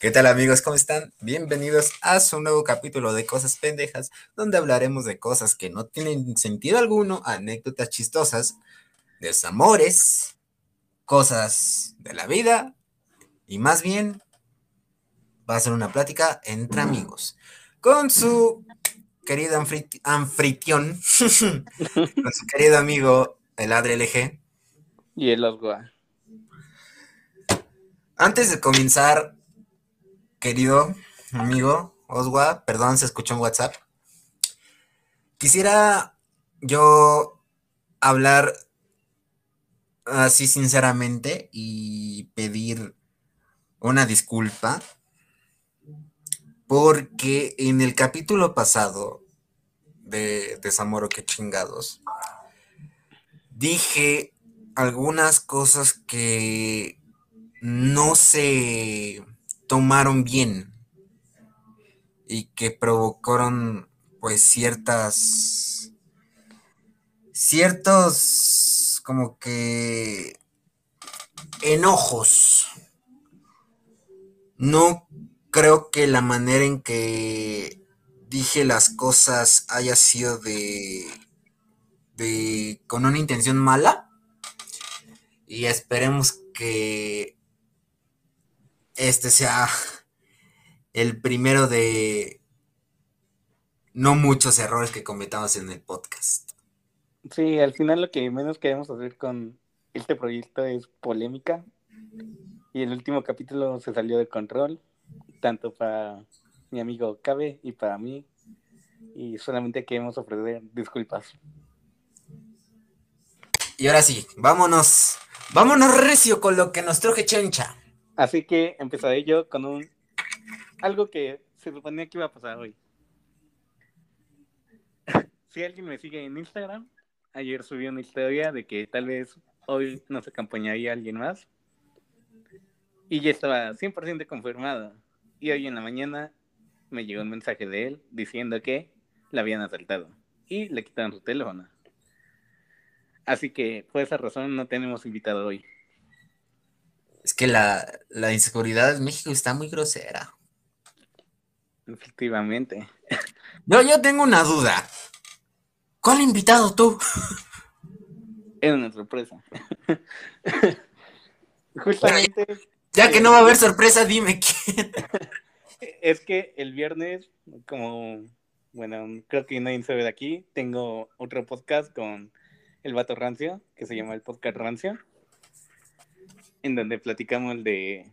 ¿Qué tal amigos? ¿Cómo están? Bienvenidos a su nuevo capítulo de Cosas Pendejas, donde hablaremos de cosas que no tienen sentido alguno, anécdotas chistosas, desamores, cosas de la vida y más bien va a ser una plática entre amigos con su querido anfitrión, con su querido amigo el Adre LG. Y el Osgua. Antes de comenzar, querido amigo Osgua, perdón, se escuchó en WhatsApp. Quisiera yo hablar así sinceramente y pedir una disculpa porque en el capítulo pasado de Desamoro que chingados, dije algunas cosas que no se tomaron bien y que provocaron pues ciertas ciertos como que enojos. No creo que la manera en que dije las cosas haya sido de, de con una intención mala. Y esperemos que este sea el primero de no muchos errores que cometamos en el podcast. Sí, al final lo que menos queremos hacer con este proyecto es polémica. Y el último capítulo se salió de control tanto para mi amigo Cabe y para mí. Y solamente queremos ofrecer disculpas. Y ahora sí, vámonos, vámonos recio con lo que nos truje Chencha. Así que empezaré yo con un algo que se suponía que iba a pasar hoy. si alguien me sigue en Instagram, ayer subí una historia de que tal vez hoy nos acompañaría alguien más. Y ya estaba 100% confirmado. Y hoy en la mañana me llegó un mensaje de él diciendo que la habían asaltado y le quitaron su teléfono. Así que por esa razón no tenemos invitado hoy. Es que la, inseguridad en México está muy grosera. Efectivamente. Yo, yo tengo una duda. ¿Cuál invitado tú? Es una sorpresa. Justamente ya que no va a haber sorpresa, dime quién. Es que el viernes, como, bueno, creo que nadie se ve de aquí, tengo otro podcast con el vato Rancio, que se llama el podcast Rancio, en donde platicamos de...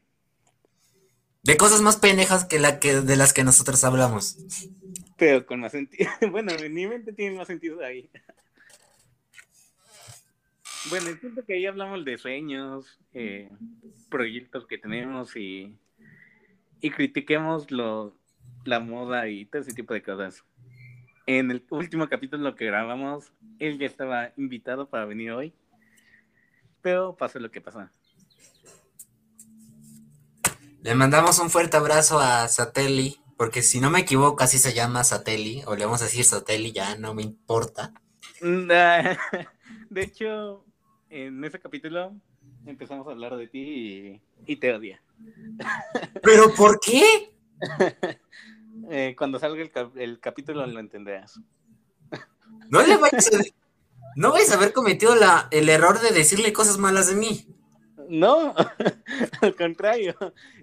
De cosas más pendejas que, la que de las que nosotros hablamos. Pero con más sentido. Bueno, en mi mente tiene más sentido ahí. Bueno, siento que ahí hablamos de sueños, eh, proyectos que tenemos y, y critiquemos lo, la moda y todo ese tipo de cosas. En el último capítulo que grabamos, él ya estaba invitado para venir hoy, pero pasó lo que pasó. Le mandamos un fuerte abrazo a Sateli, porque si no me equivoco, así se llama Sateli, o le vamos a decir Sateli, ya no me importa. De hecho, en ese capítulo empezamos a hablar de ti y, te odia. ¿Pero por qué? Eh, cuando salga el, capítulo lo entenderás. No le vayas a, no vais a haber cometido la, el error de decirle cosas malas de mí. No, al contrario.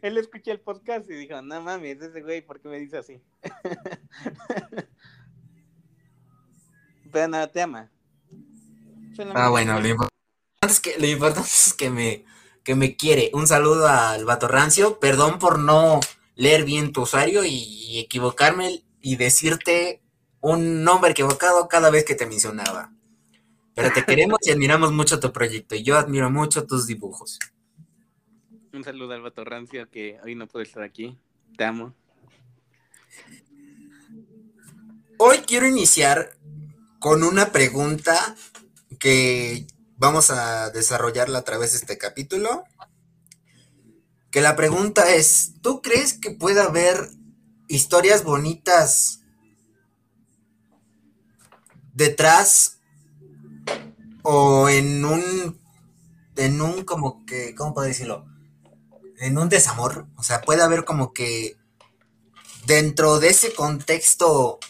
Él escuchó el podcast y dijo, no mames, ese güey, ¿por qué me dice así? Pero nada, te ama. Ah, bueno, lo que, lo importante es que me, que me quiere. Un saludo al Vato Rancio. Perdón por no leer bien tu usuario y, equivocarme y decirte un nombre equivocado cada vez que te mencionaba. Pero te queremos y admiramos mucho tu proyecto y yo admiro mucho tus dibujos. Un saludo al Vato Rancio que hoy no puede estar aquí. Te amo. Hoy quiero iniciar con una pregunta que vamos a desarrollarla a través de este capítulo. Que la pregunta es, ¿tú crees que puede haber historias bonitas detrás o en un, en un como que, ¿cómo puedo decirlo? En un desamor, o sea, puede haber como que dentro de ese contexto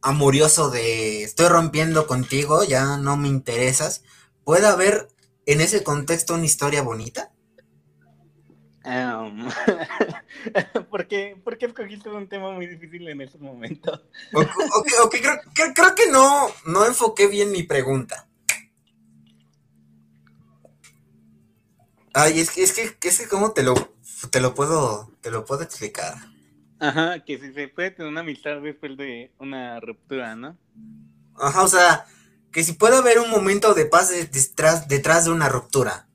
amorioso de estoy rompiendo contigo, ya no me interesas, puede haber en ese contexto una historia bonita. Um, ¿por, qué, ¿Por qué escogiste un tema muy difícil en ese momento? Ok, creo, creo, que no, no enfoqué bien mi pregunta. Ay, es que, es que, es que cómo te lo, te lo puedo, te lo puedo explicar. Ajá, que si se puede tener una amistad después de una ruptura, ¿no? Ajá, o sea, que si puede haber un momento de paz detrás, detrás de una ruptura.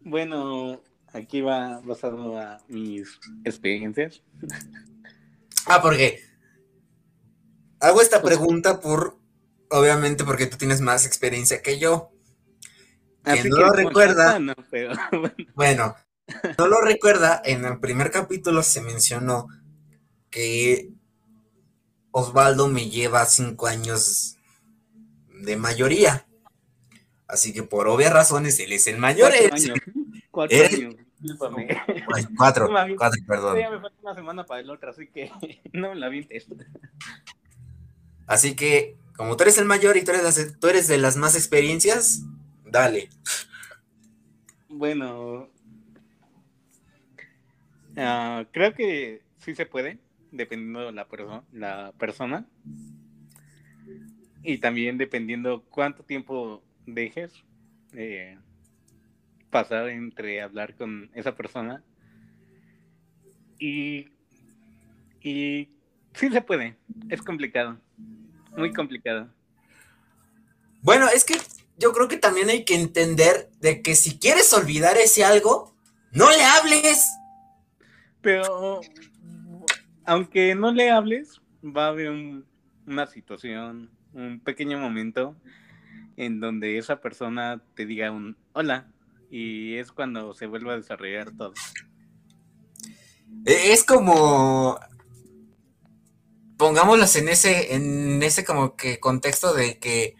Bueno, aquí va basado a mis experiencias. Ah, porque hago esta pregunta por, obviamente, porque tú tienes más experiencia que yo. Que no lo recuerda. bueno, no lo recuerda. En el primer capítulo se mencionó que Osvaldo me lleva cinco años de mayoría. Así que por obvias razones él es el mayor. Cuatro años. Cuatro años. cuatro, cuatro, perdón. Ya me falta una semana para el otro, así que no me la vientes. Así que, como tú eres el mayor y tú eres, tú eres de las más experiencias, dale. Bueno, uh, creo que sí se puede, dependiendo de la, la persona. Y también dependiendo cuánto tiempo dejes eh, pasar entre hablar con esa persona. Y, y sí se puede, es complicado, muy complicado. Bueno, es que yo creo que también hay que entender de que si quieres olvidar ese algo, no le hables. Pero aunque no le hables, va a haber una situación, un pequeño momento en donde esa persona te diga un hola y es cuando se vuelve a desarrollar todo. E, es como pongámoslas en ese en ese como que contexto de que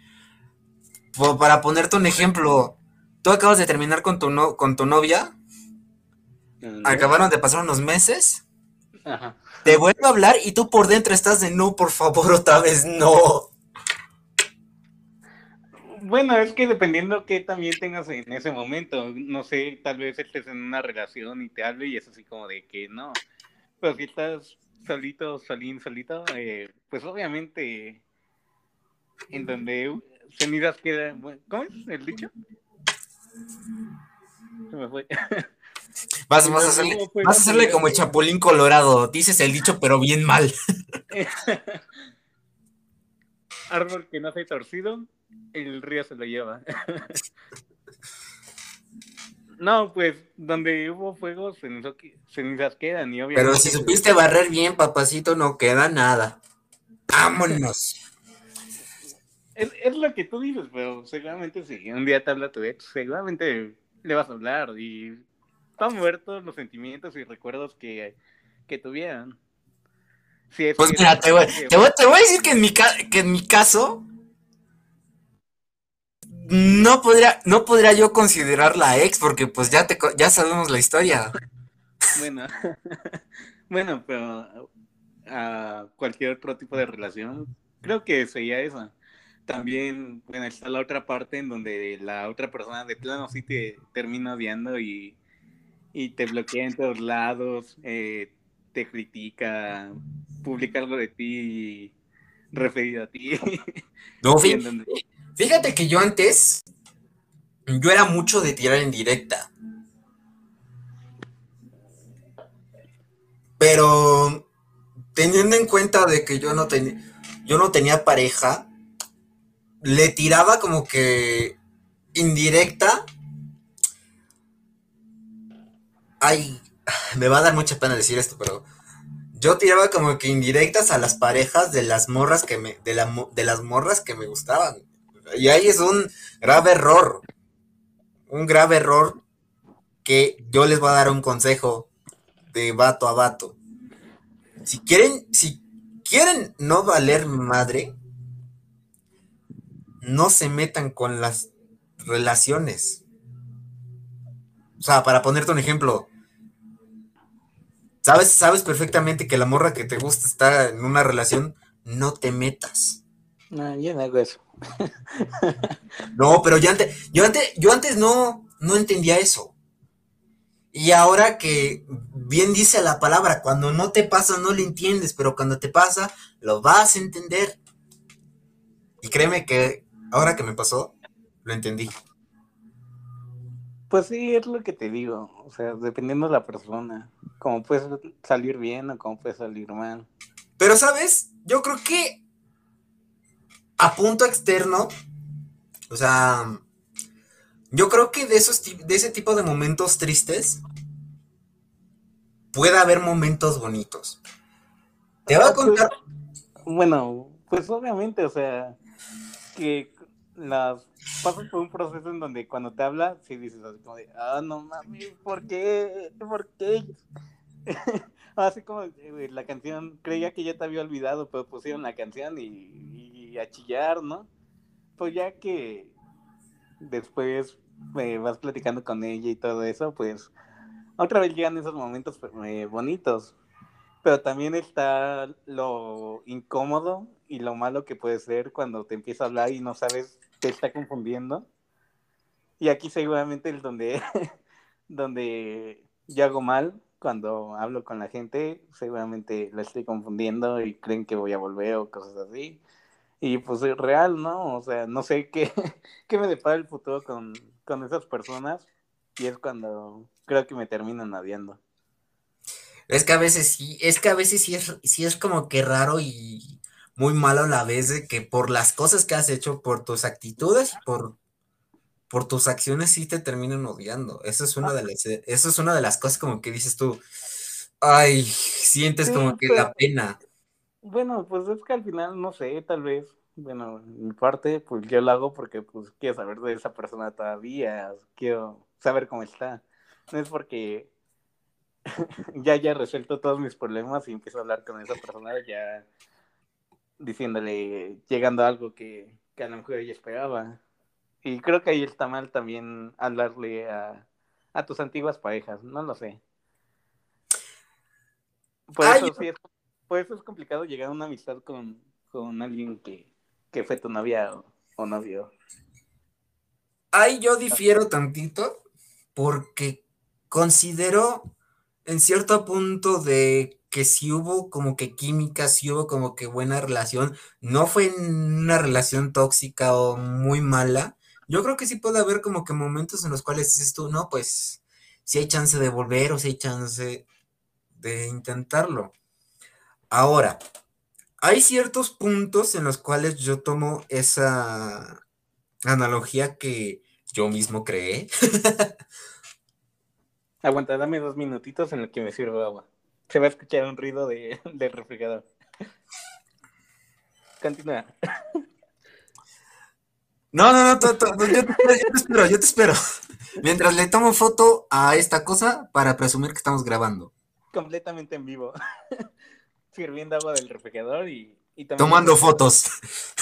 para ponerte un ejemplo, tú acabas de terminar con tu no, con tu novia, acabaron de pasar unos meses, te vuelvo a hablar y tú por dentro estás de no, por favor, otra vez no. Bueno, es que dependiendo qué también tengas en ese momento, no sé, tal vez estés en una relación y te hable y es así como de que no, pero si estás solito, solín, solito, eh, pues obviamente en donde cenizas quedan, ¿cómo es el dicho? Se me fue. Vas, a hacerle, vas a hacerle como el chapulín colorado, dices el dicho pero bien mal. Árbol que no se ha torcido, el río se lo lleva. no, pues donde hubo fuego, cenizas quedan y obviamente... Pero si supiste barrer bien, papacito, no queda nada. Vámonos. Es, es, lo que tú dices, pero seguramente si un día te habla tu ex, seguramente le vas a hablar y mover todos los sentimientos y recuerdos que, que tuvieran. pues mira, te voy, te, voy, te voy, a decir que en mi, que en mi caso, no podría, no podría yo considerar la ex porque pues ya te ya sabemos la historia. Bueno, bueno, pero a cualquier otro tipo de relación, creo que sería esa. También, bueno, está la otra parte en donde la otra persona de plano sí te termina odiando y, y te bloquea en todos lados, eh, te critica, publica algo de ti referido a ti. No, Fíjate que yo antes, yo era mucho de tirar en directa. Pero teniendo en cuenta de que yo no, yo no tenía pareja, le tiraba como que indirecta. Ay, me va a dar mucha pena decir esto, pero yo tiraba como que indirectas a las parejas de las morras que me, de, la, de las morras que me gustaban. Y ahí es un grave error. Un grave error que yo les voy a dar un consejo de vato a vato. Si quieren, si quieren no valer madre, no se metan con las relaciones. O sea, para ponerte un ejemplo, sabes, sabes perfectamente que la morra que te gusta está en una relación, no te metas. No, yo no hago eso. no, pero yo antes, yo antes, yo antes no, no entendía eso. Y ahora que bien dice la palabra, cuando no te pasa no lo entiendes, pero cuando te pasa lo vas a entender. Y créeme que ahora que me pasó, lo entendí. Pues sí, es lo que te digo. O sea, dependiendo de la persona, cómo puedes salir bien o cómo puede salir mal. Pero, ¿sabes? Yo creo que a punto externo, o sea, yo creo que de, esos, de ese tipo de momentos tristes puede haber momentos bonitos. Te voy a pues, contar. Bueno, pues obviamente, o sea, que las pasas por un proceso en donde cuando te habla, sí dices así como de, ah, no mami, ¿por qué? ¿Por qué? así como eh, la canción, creía que ya te había olvidado, pero pusieron la canción y, a chillar, ¿no? Pues ya que después me vas platicando con ella y todo eso, pues otra vez llegan esos momentos eh, bonitos. Pero también está lo incómodo y lo malo que puede ser cuando te empieza a hablar y no sabes qué está confundiendo. Y aquí seguramente es donde, donde yo hago mal cuando hablo con la gente, seguramente la estoy confundiendo y creen que voy a volver o cosas así. Y pues es real, ¿no? O sea, no sé qué, qué me depara el futuro con, con esas personas y es cuando creo que me terminan odiando. Es que a veces sí, es que a veces sí es, sí es como que raro y muy malo a la vez de que por las cosas que has hecho, por tus actitudes, por, por tus acciones sí te terminan odiando. Eso es una de las, eso es una de las cosas como que dices tú, ay, sientes como que la pena. Bueno, pues es que al final, no sé, tal vez bueno, mi parte, pues yo lo hago porque pues quiero saber de esa persona todavía, quiero saber cómo está. No es porque ya haya resuelto todos mis problemas y empiezo a hablar con esa persona ya diciéndole, llegando a algo que, que a lo mejor ella esperaba. Y creo que ahí está mal también hablarle a, a tus antiguas parejas, no lo sé. Por eso, sí es, por eso es complicado llegar a una amistad con, con alguien que, que fue tu novia o, novio. Ahí yo difiero tantito porque considero en cierto punto de que si hubo como que química, si hubo como que buena relación, no fue una relación tóxica o muy mala. Yo creo que sí puede haber como que momentos en los cuales dices tú, no, pues si hay chance de volver o si hay chance de intentarlo. Ahora, hay ciertos puntos en los cuales yo tomo esa analogía que yo mismo creé. Aguanta, dame dos minutitos en los que me sirvo agua. Se va a escuchar un ruido de, del refrigerador. Continúa. No, no, no, yo, te, espero, yo te espero. Mientras le tomo foto a esta cosa para presumir que estamos grabando. Completamente en vivo sirviendo agua del refrigerador y, tomando fotos.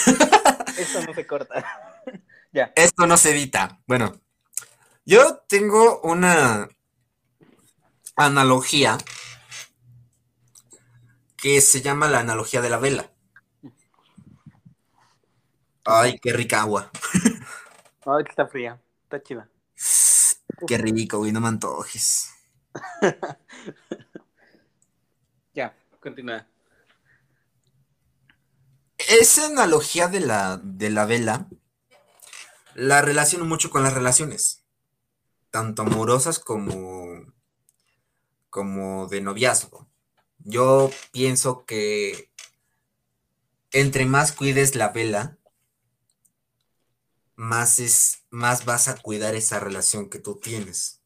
Esto no se corta. ya. Esto no se edita. Bueno, yo tengo una analogía que se llama la analogía de la vela. Ay, qué rica agua. Ay, que está fría. Está chida. Qué rico, güey, no me antojes. Continúa. Esa analogía de la, de la vela la relaciono mucho con las relaciones, tanto amorosas como, como de noviazgo. Yo pienso que entre más cuides la vela, más, es, más vas a cuidar esa relación que tú tienes.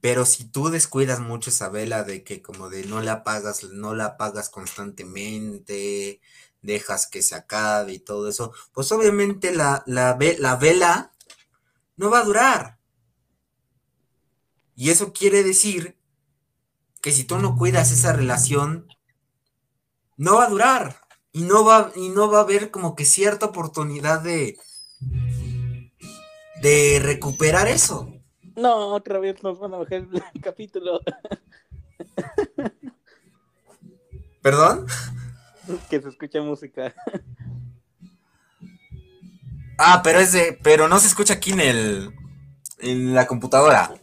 Pero si tú descuidas mucho esa vela de que como de no la apagas, no la apagas constantemente, dejas que se acabe y todo eso, pues obviamente la, la, la vela no va a durar. Y eso quiere decir que si tú no cuidas esa relación, no va a durar y no va, y no va a haber como que cierta oportunidad de, de recuperar eso. No, otra vez nos van a bajar el capítulo. ¿Perdón? Que se escucha música. Ah, pero es de, pero no se escucha aquí en el, en la computadora.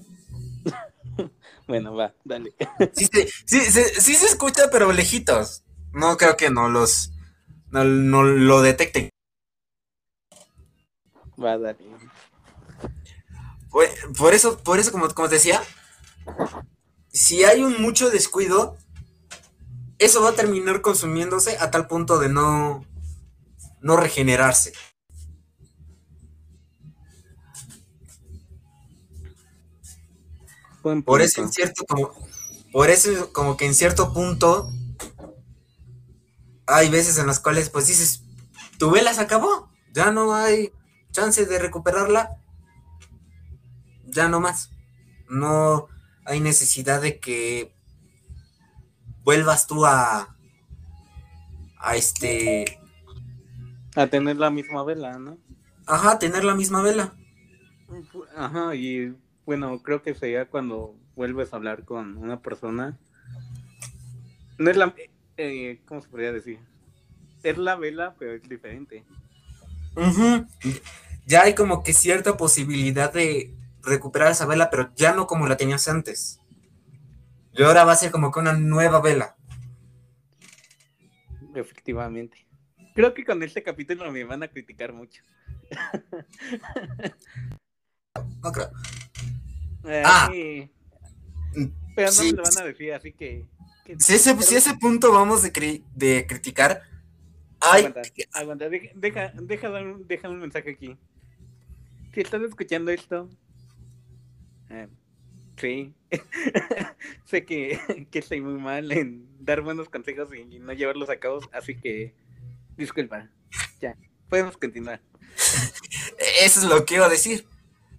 Bueno, va, dale. Sí, sí, sí, se- sí se escucha, pero lejitos. No creo que no los, no, no lo detecten. Va, dale. Por, por eso, por eso, como, como te decía, si hay un mucho descuido, eso va a terminar consumiéndose a tal punto de no, no regenerarse. Por eso, en cierto, como, por eso, como que en cierto punto, hay veces en las cuales, pues dices, tu vela se acabó, ya no hay chance de recuperarla, ya no más. No hay necesidad de que vuelvas tú a, a este, A tener la misma vela, ¿no? ajá, tener la misma vela. Ajá, y bueno, creo que sería cuando vuelves a hablar con una persona. No es la. eh, ¿Cómo se podría decir? Es la vela, pero es diferente. Ujú. Ya hay como que cierta posibilidad de recuperar esa vela, pero ya no como la tenías antes. Y ahora va a ser como que una nueva vela. Efectivamente. Creo que con este capítulo me van a criticar mucho. No creo. Eh, Ah. sí. Pero no Sí. me lo van a decir, así que. que- Si ese, pero- si ese punto vamos de, cri- de criticar, Aguanta, aguanta, deja, deja, deja, dar un, deja un mensaje aquí. Si estás escuchando esto, eh, sí, sé que, que estoy muy mal en dar buenos consejos y no llevarlos a cabo, así que disculpa, ya, podemos continuar. eso es lo que iba a decir.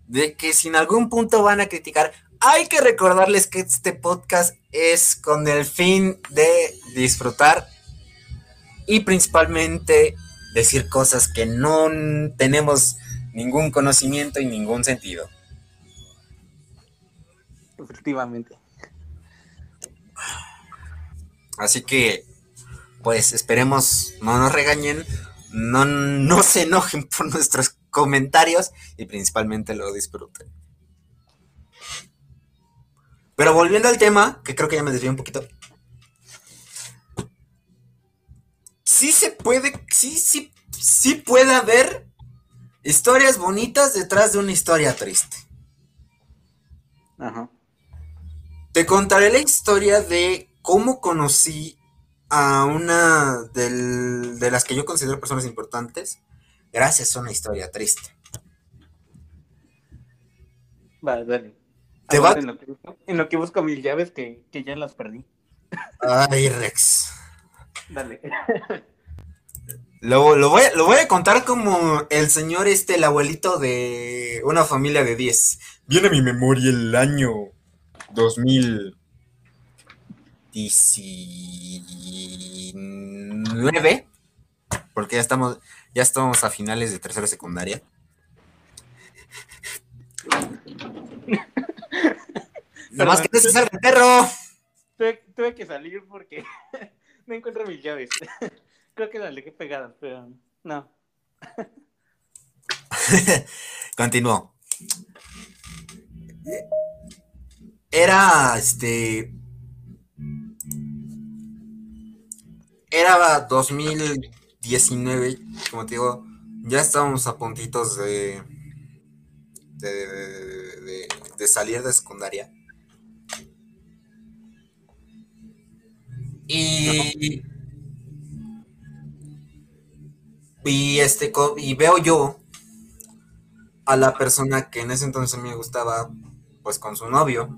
De que si en algún punto van a criticar, hay que recordarles que este podcast es con el fin de disfrutar y principalmente decir cosas que no tenemos ningún conocimiento y ningún sentido. Efectivamente. Así que, pues esperemos no nos regañen, no, no se enojen por nuestros comentarios y principalmente lo disfruten. Pero volviendo al tema, que creo que ya me desvié un poquito. Sí se puede, sí, sí, sí puede haber historias bonitas detrás de una historia triste. Ajá. Te contaré la historia de cómo conocí a una del- de las que yo considero personas importantes gracias a una historia triste. Va, dale. Te va- Aguanta En, lo que busco, en lo que busco mis llaves que, que ya las perdí. Ay, Rex. Dale. Lo, lo voy, a- lo voy a contar como el señor este, el abuelito de una familia de 10. Viene a mi memoria el año 2019, porque ya estamos, ya estamos a finales de tercera secundaria. Nomás que no se el perro. Tuve, tuve que salir porque no encuentro mis llaves. Creo que las dejé pegadas, pero no. Continuó. Era este. Era 2019, como te digo, ya estábamos a puntitos de. de, salir de secundaria. Y. Y este, y veo yo a la persona que en ese entonces me gustaba, pues con su novio.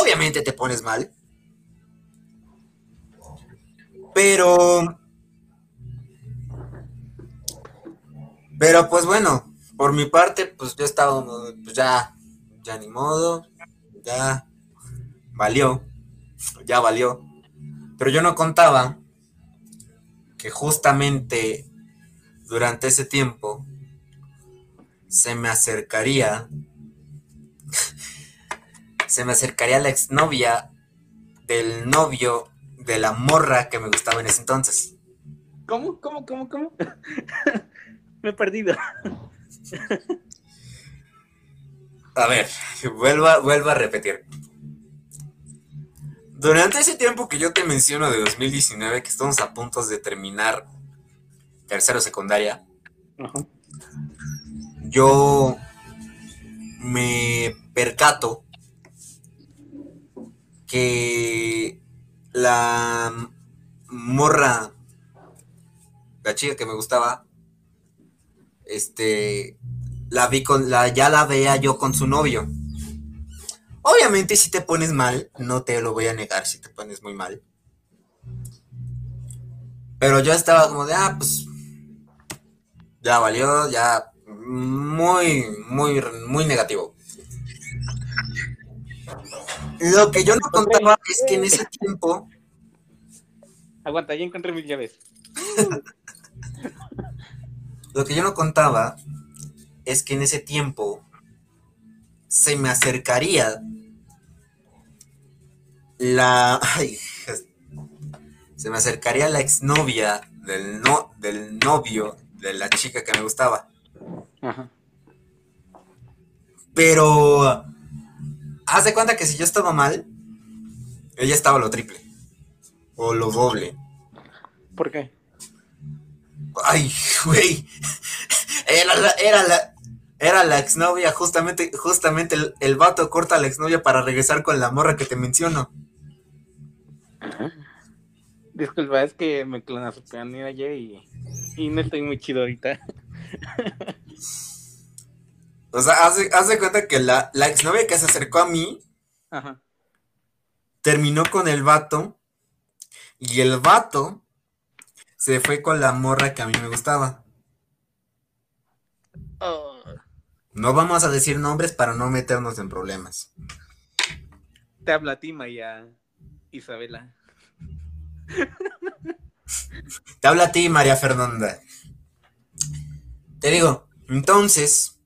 Obviamente te pones mal. Pero. Pero pues bueno, por mi parte, pues yo estaba, pues ya, ya ni modo, ya valió, ya valió. Pero yo no contaba que justamente durante ese tiempo se me acercaría, se me acercaría la exnovia del novio de la morra que me gustaba en ese entonces. ¿Cómo? ¿Cómo? ¿Cómo? ¿Cómo? me he perdido. A ver, vuelvo vuelvo a repetir. Durante ese tiempo que yo te menciono de 2019, que estamos a punto de terminar tercero secundaria, yo me percato que la morra, la chica que me gustaba, este, la vi con, la, ya la veía yo con su novio. Obviamente si te pones mal, no te lo voy a negar si te pones muy mal. Pero yo estaba como de, ah, pues ya valió, ya muy, muy, muy negativo. Lo que yo no contaba es que en ese tiempo... Aguanta, ya encontré mis llaves. Lo que yo no contaba es que en ese tiempo se me acercaría la... se me acercaría la exnovia del, no, del novio de la chica que me gustaba. Pero... Haz de cuenta que si yo estaba mal, ella estaba lo triple. O lo doble. ¿Por qué? Ay, güey. Era la, era la, era la exnovia, justamente, justamente el, vato corta a la exnovia para regresar con la morra que te menciono. Disculpa, es que me clonazopearon ayer y, y no estoy muy chido ahorita. o sea, hace, cuenta que la, la exnovia que se acercó a mí terminó con el vato y el vato se fue con la morra que a mí me gustaba. Oh. No vamos a decir nombres para no meternos en problemas. Te habla a ti, María Isabela. Te habla a ti, María Fernanda. Te digo, entonces,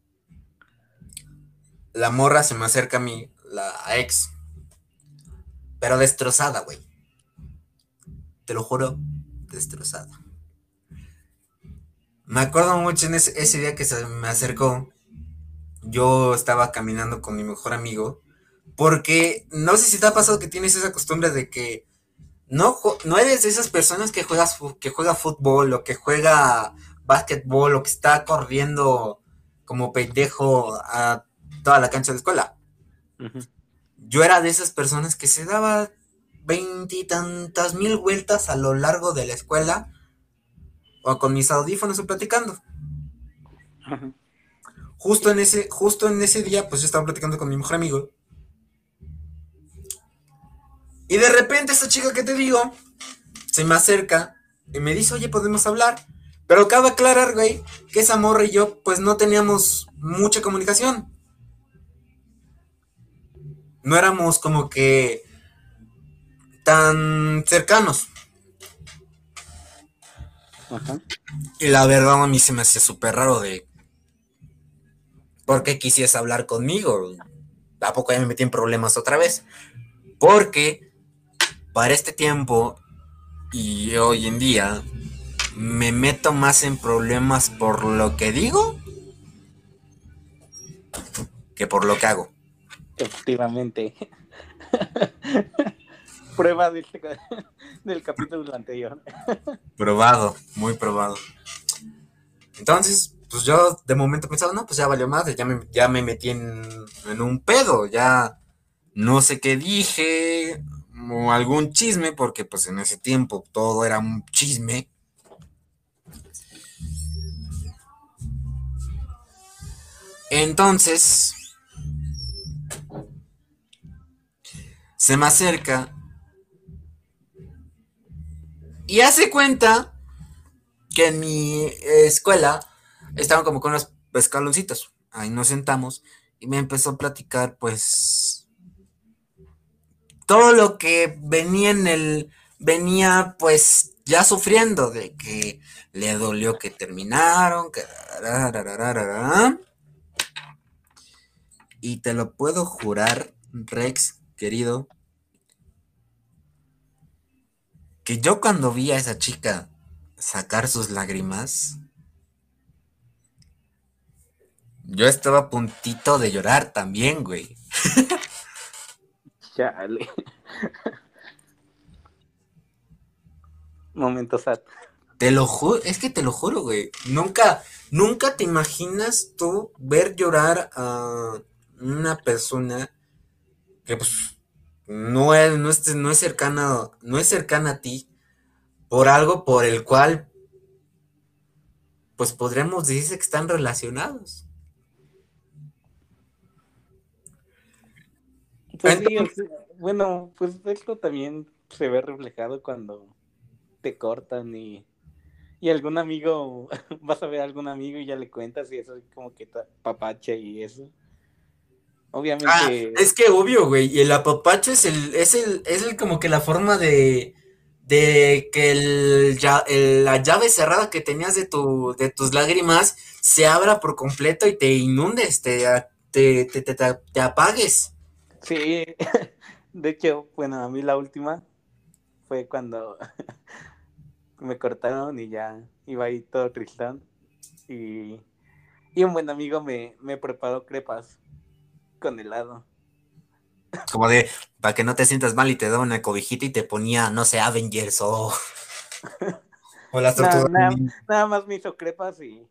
la morra se me acerca a mí, la ex, pero destrozada, güey. Te lo juro, destrozada. Me acuerdo mucho en ese, ese día que se me acercó yo estaba caminando con mi mejor amigo, porque no sé si te ha pasado que tienes esa costumbre de que no, no eres de esas personas que juegas que juega fútbol o que juega básquetbol o que está corriendo como pendejo a toda la cancha de escuela. Yo era de esas personas que se daba veintitantas mil vueltas a lo largo de la escuela o con mis audífonos o platicando. Justo en ese, justo en ese día, pues yo estaba platicando con mi mejor amigo. Y de repente esta chica que te digo, se me acerca y me dice, oye, podemos hablar. Pero cabe aclarar, güey, que esa morra y yo, pues no teníamos mucha comunicación. No éramos como que tan cercanos. Y la verdad a mí se me hacía súper raro de ¿Por qué quisieras hablar conmigo? ¿A poco ya me metí en problemas otra vez? Porque para este tiempo y hoy en día me meto más en problemas por lo que digo que por lo que hago. Efectivamente. Prueba este del capítulo anterior. probado, muy probado. Entonces, pues yo de momento pensaba, no, pues ya valió más, ya me, ya me metí en, un pedo, ya no sé qué dije, o algún chisme, porque pues en ese tiempo todo era un chisme. Entonces, se me acerca y hace cuenta que en mi escuela estaban como con unos escaloncitos. Ahí nos sentamos y me empezó a platicar, pues, todo lo que venía en el, venía, pues, ya sufriendo de que le dolió que terminaron, que... Y te lo puedo jurar, Rex, querido, que yo cuando vi a esa chica sacar sus lágrimas, yo estaba a puntito de llorar también, güey. Chale. Momento sad. Te lo juro, es que te lo juro, güey. Nunca, nunca te imaginas tú ver llorar a una persona que pues no es, no es, no es cercana, no es cercana a ti por algo por el cual pues podríamos decir que están relacionados. Pues bueno, pues esto también se ve reflejado cuando te cortan y, y algún amigo, vas a ver a algún amigo y ya le cuentas y eso es como que papache y eso. Obviamente. Ah, es que obvio, güey. Y el apapacho es el, es el, es el como que la forma de, de que el, la llave cerrada que tenías de tu, de tus lágrimas se abra por completo y te inundes, te, te, te, te, apagues. Sí, de hecho, bueno, a mí la última fue cuando me cortaron y ya iba ahí todo tristón. Y, y un buen amigo me, me preparó crepas con helado. Como de, para que no te sientas mal y te daba una cobijita y te ponía, no sé, Avengers o... o las tortugas. Nada, nada, más me hizo crepas y,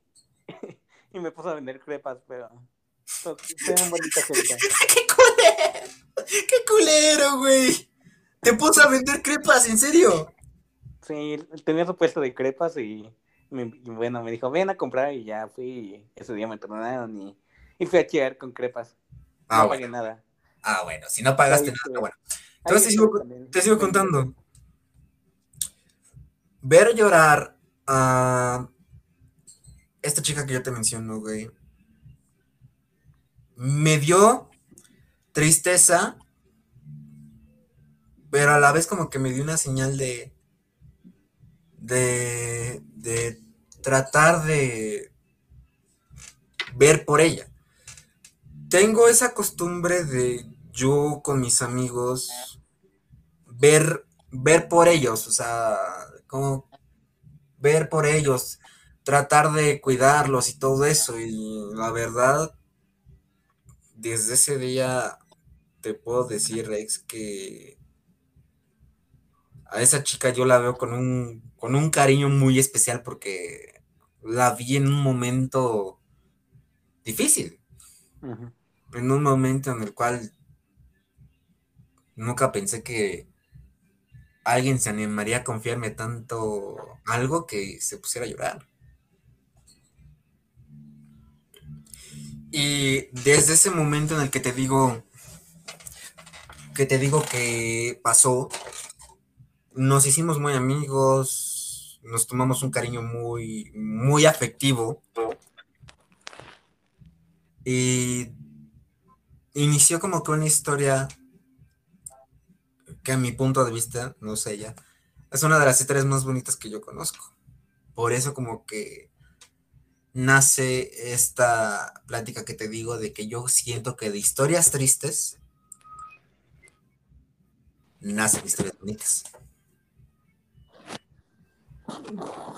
y me puso a vender crepas, pero... ¡Qué culero! ¡Qué culero, güey! ¿Te puso a vender crepas, en serio? Sí, tenía su puesto de crepas y, bueno, me dijo, ven a comprar y ya fui y ese día me tornaron y, y fui a chear con crepas. Ah, no pagué nada. Ah, bueno, si no pagaste nada, bueno. Entonces te sigo, contando. Ver llorar a esta chica que yo te menciono, güey, me dio tristeza, pero a la vez como que me dio una señal de, de, de tratar de ver por ella tengo esa costumbre de yo con mis amigos ver, ver por ellos, o sea, como ver por ellos, tratar de cuidarlos y todo eso. Y la verdad, desde ese día te puedo decir, Rex, que a esa chica yo la veo con un, con un cariño muy especial porque la vi en un momento difícil en un momento en el cual nunca pensé que alguien se animaría a confiarme tanto algo que se pusiera a llorar. Y desde ese momento en el que te digo que te digo que pasó, nos hicimos muy amigos, nos tomamos un cariño muy muy afectivo. Y inició como que una historia que a mi punto de vista, no sé ya, es una de las historias más bonitas que yo conozco. Por eso como que nace esta plática que te digo de que yo siento que de historias tristes nacen historias bonitas.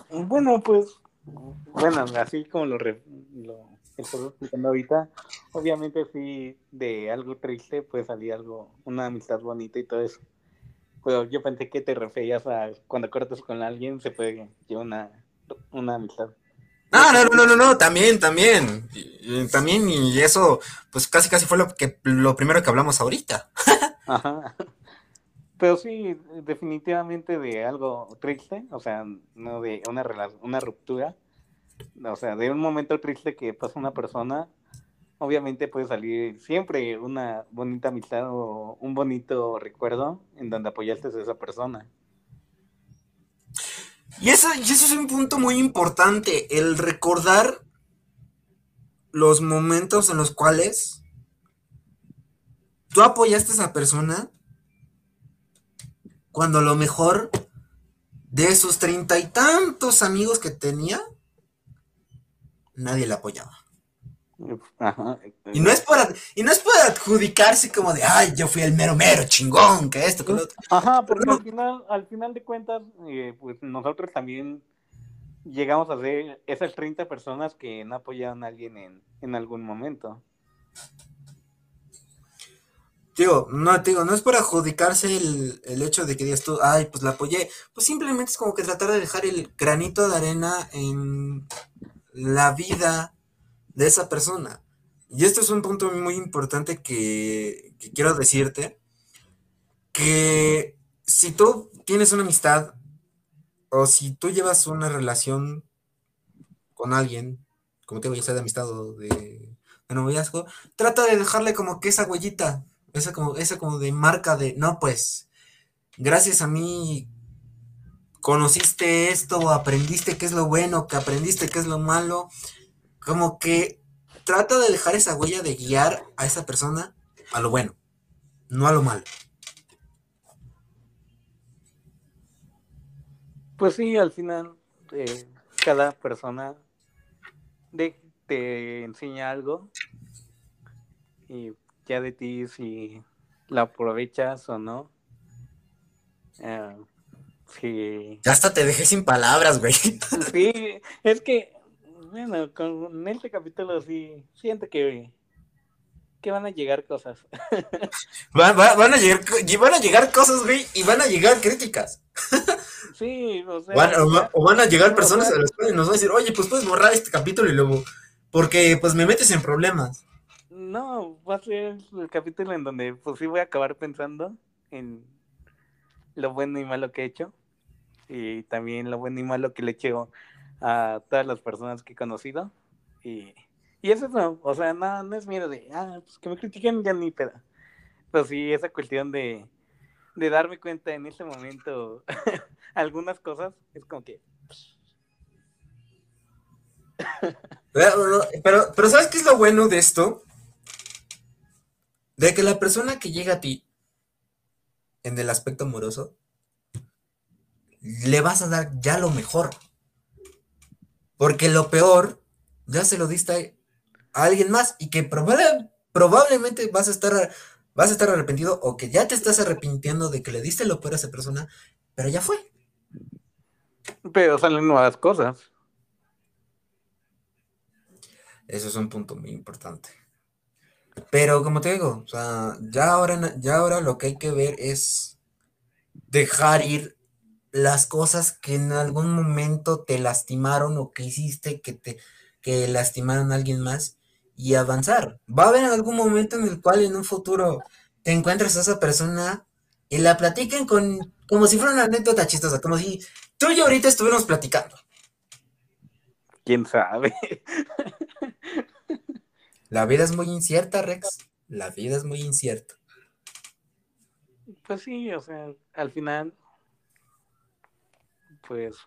Bueno, pues, bueno, así como lo, lo estoy explicando ahorita, obviamente sí, de algo triste pues salir algo, una amistad bonita y todo eso. Pero yo pensé que te referías a cuando cortas con alguien se puede llevar una, una amistad. No, no, no, no, no, también, también, también, y eso, pues casi casi fue lo que lo primero que hablamos ahorita. Ajá. Pero sí, definitivamente de algo triste, o sea, no de una una ruptura, o sea, de un momento triste que pasa una persona, obviamente puede salir siempre una bonita amistad o un bonito recuerdo en donde apoyaste a esa persona. Y eso, y eso es un punto muy importante, el recordar los momentos en los cuales tú apoyaste a esa persona cuando lo mejor de sus treinta y tantos amigos que tenía, nadie la apoyaba. Ajá. Y no es para, y no es para adjudicarse como de ay, yo fui el mero mero chingón, que esto, que lo otro. Ajá, porque al final, al final de cuentas, eh, pues nosotros también llegamos a ser esas 30 personas que no apoyaron a alguien en, en algún momento. Digo, no, digo, no es para adjudicarse el, el, hecho de que digas tú, ay, pues la apoyé. Pues simplemente es como que tratar de dejar el granito de arena en la vida de esa persona. Y esto es un punto muy importante que, quiero decirte, que si tú tienes una amistad o si tú llevas una relación con alguien, como te voy a ser de amistad o de, de noviazgo, trata de dejarle como que esa huellita, esa como, esa como de marca de, no, pues, gracias a mí conociste esto, aprendiste qué es lo bueno, que aprendiste qué es lo malo, como que trata de dejar esa huella de guiar a esa persona a lo bueno, no a lo malo. Pues sí, al final eh, cada persona te enseña algo y ya de ti si la aprovechas o no. Eh, sí. Ya hasta te dejé sin palabras, güey. Sí, es que, bueno, con este capítulo sí siento que, que van a llegar cosas. van, a llegar, van a llegar cosas, güey, y van a llegar críticas. Sí, o sea. o, van a llegar personas a las cuales nos van a decir, oye, pues puedes borrar este capítulo y luego. Porque pues me metes en problemas. No, va a ser el capítulo en donde pues sí voy a acabar pensando en lo bueno y malo que he hecho. Y también lo bueno y malo que le he hecho a todas las personas que he conocido. Y, y eso no, o sea, no, no es miedo de, ah, pues que me critiquen ya ni pedo. Pero sí, esa cuestión de, de darme cuenta en ese momento algunas cosas, es como que... Pero, pero, ¿sabes qué es lo bueno de esto? De que la persona que llega a ti en el aspecto amoroso, le vas a dar ya lo mejor. Porque lo peor ya se lo diste a alguien más y que probablemente vas a estar vas a estar arrepentido o que ya te estás arrepintiendo de que le diste lo peor a esa persona, pero ya fue. Pero salen nuevas cosas. Eso es un punto muy importante. Pero como te digo, o sea, ya ahora, ya ahora lo que hay que ver es dejar ir las cosas que en algún momento te lastimaron o que hiciste que te que lastimaron a alguien más y avanzar. Va a haber algún momento en el cual en un futuro te encuentres a esa persona y la platiquen con como si fuera una anécdota chistosa, como si tú y yo ahorita estuviéramos platicando. ¿Quién sabe? La vida es muy incierta, Rex. La vida es muy incierta. Pues sí, o sea, al final, pues,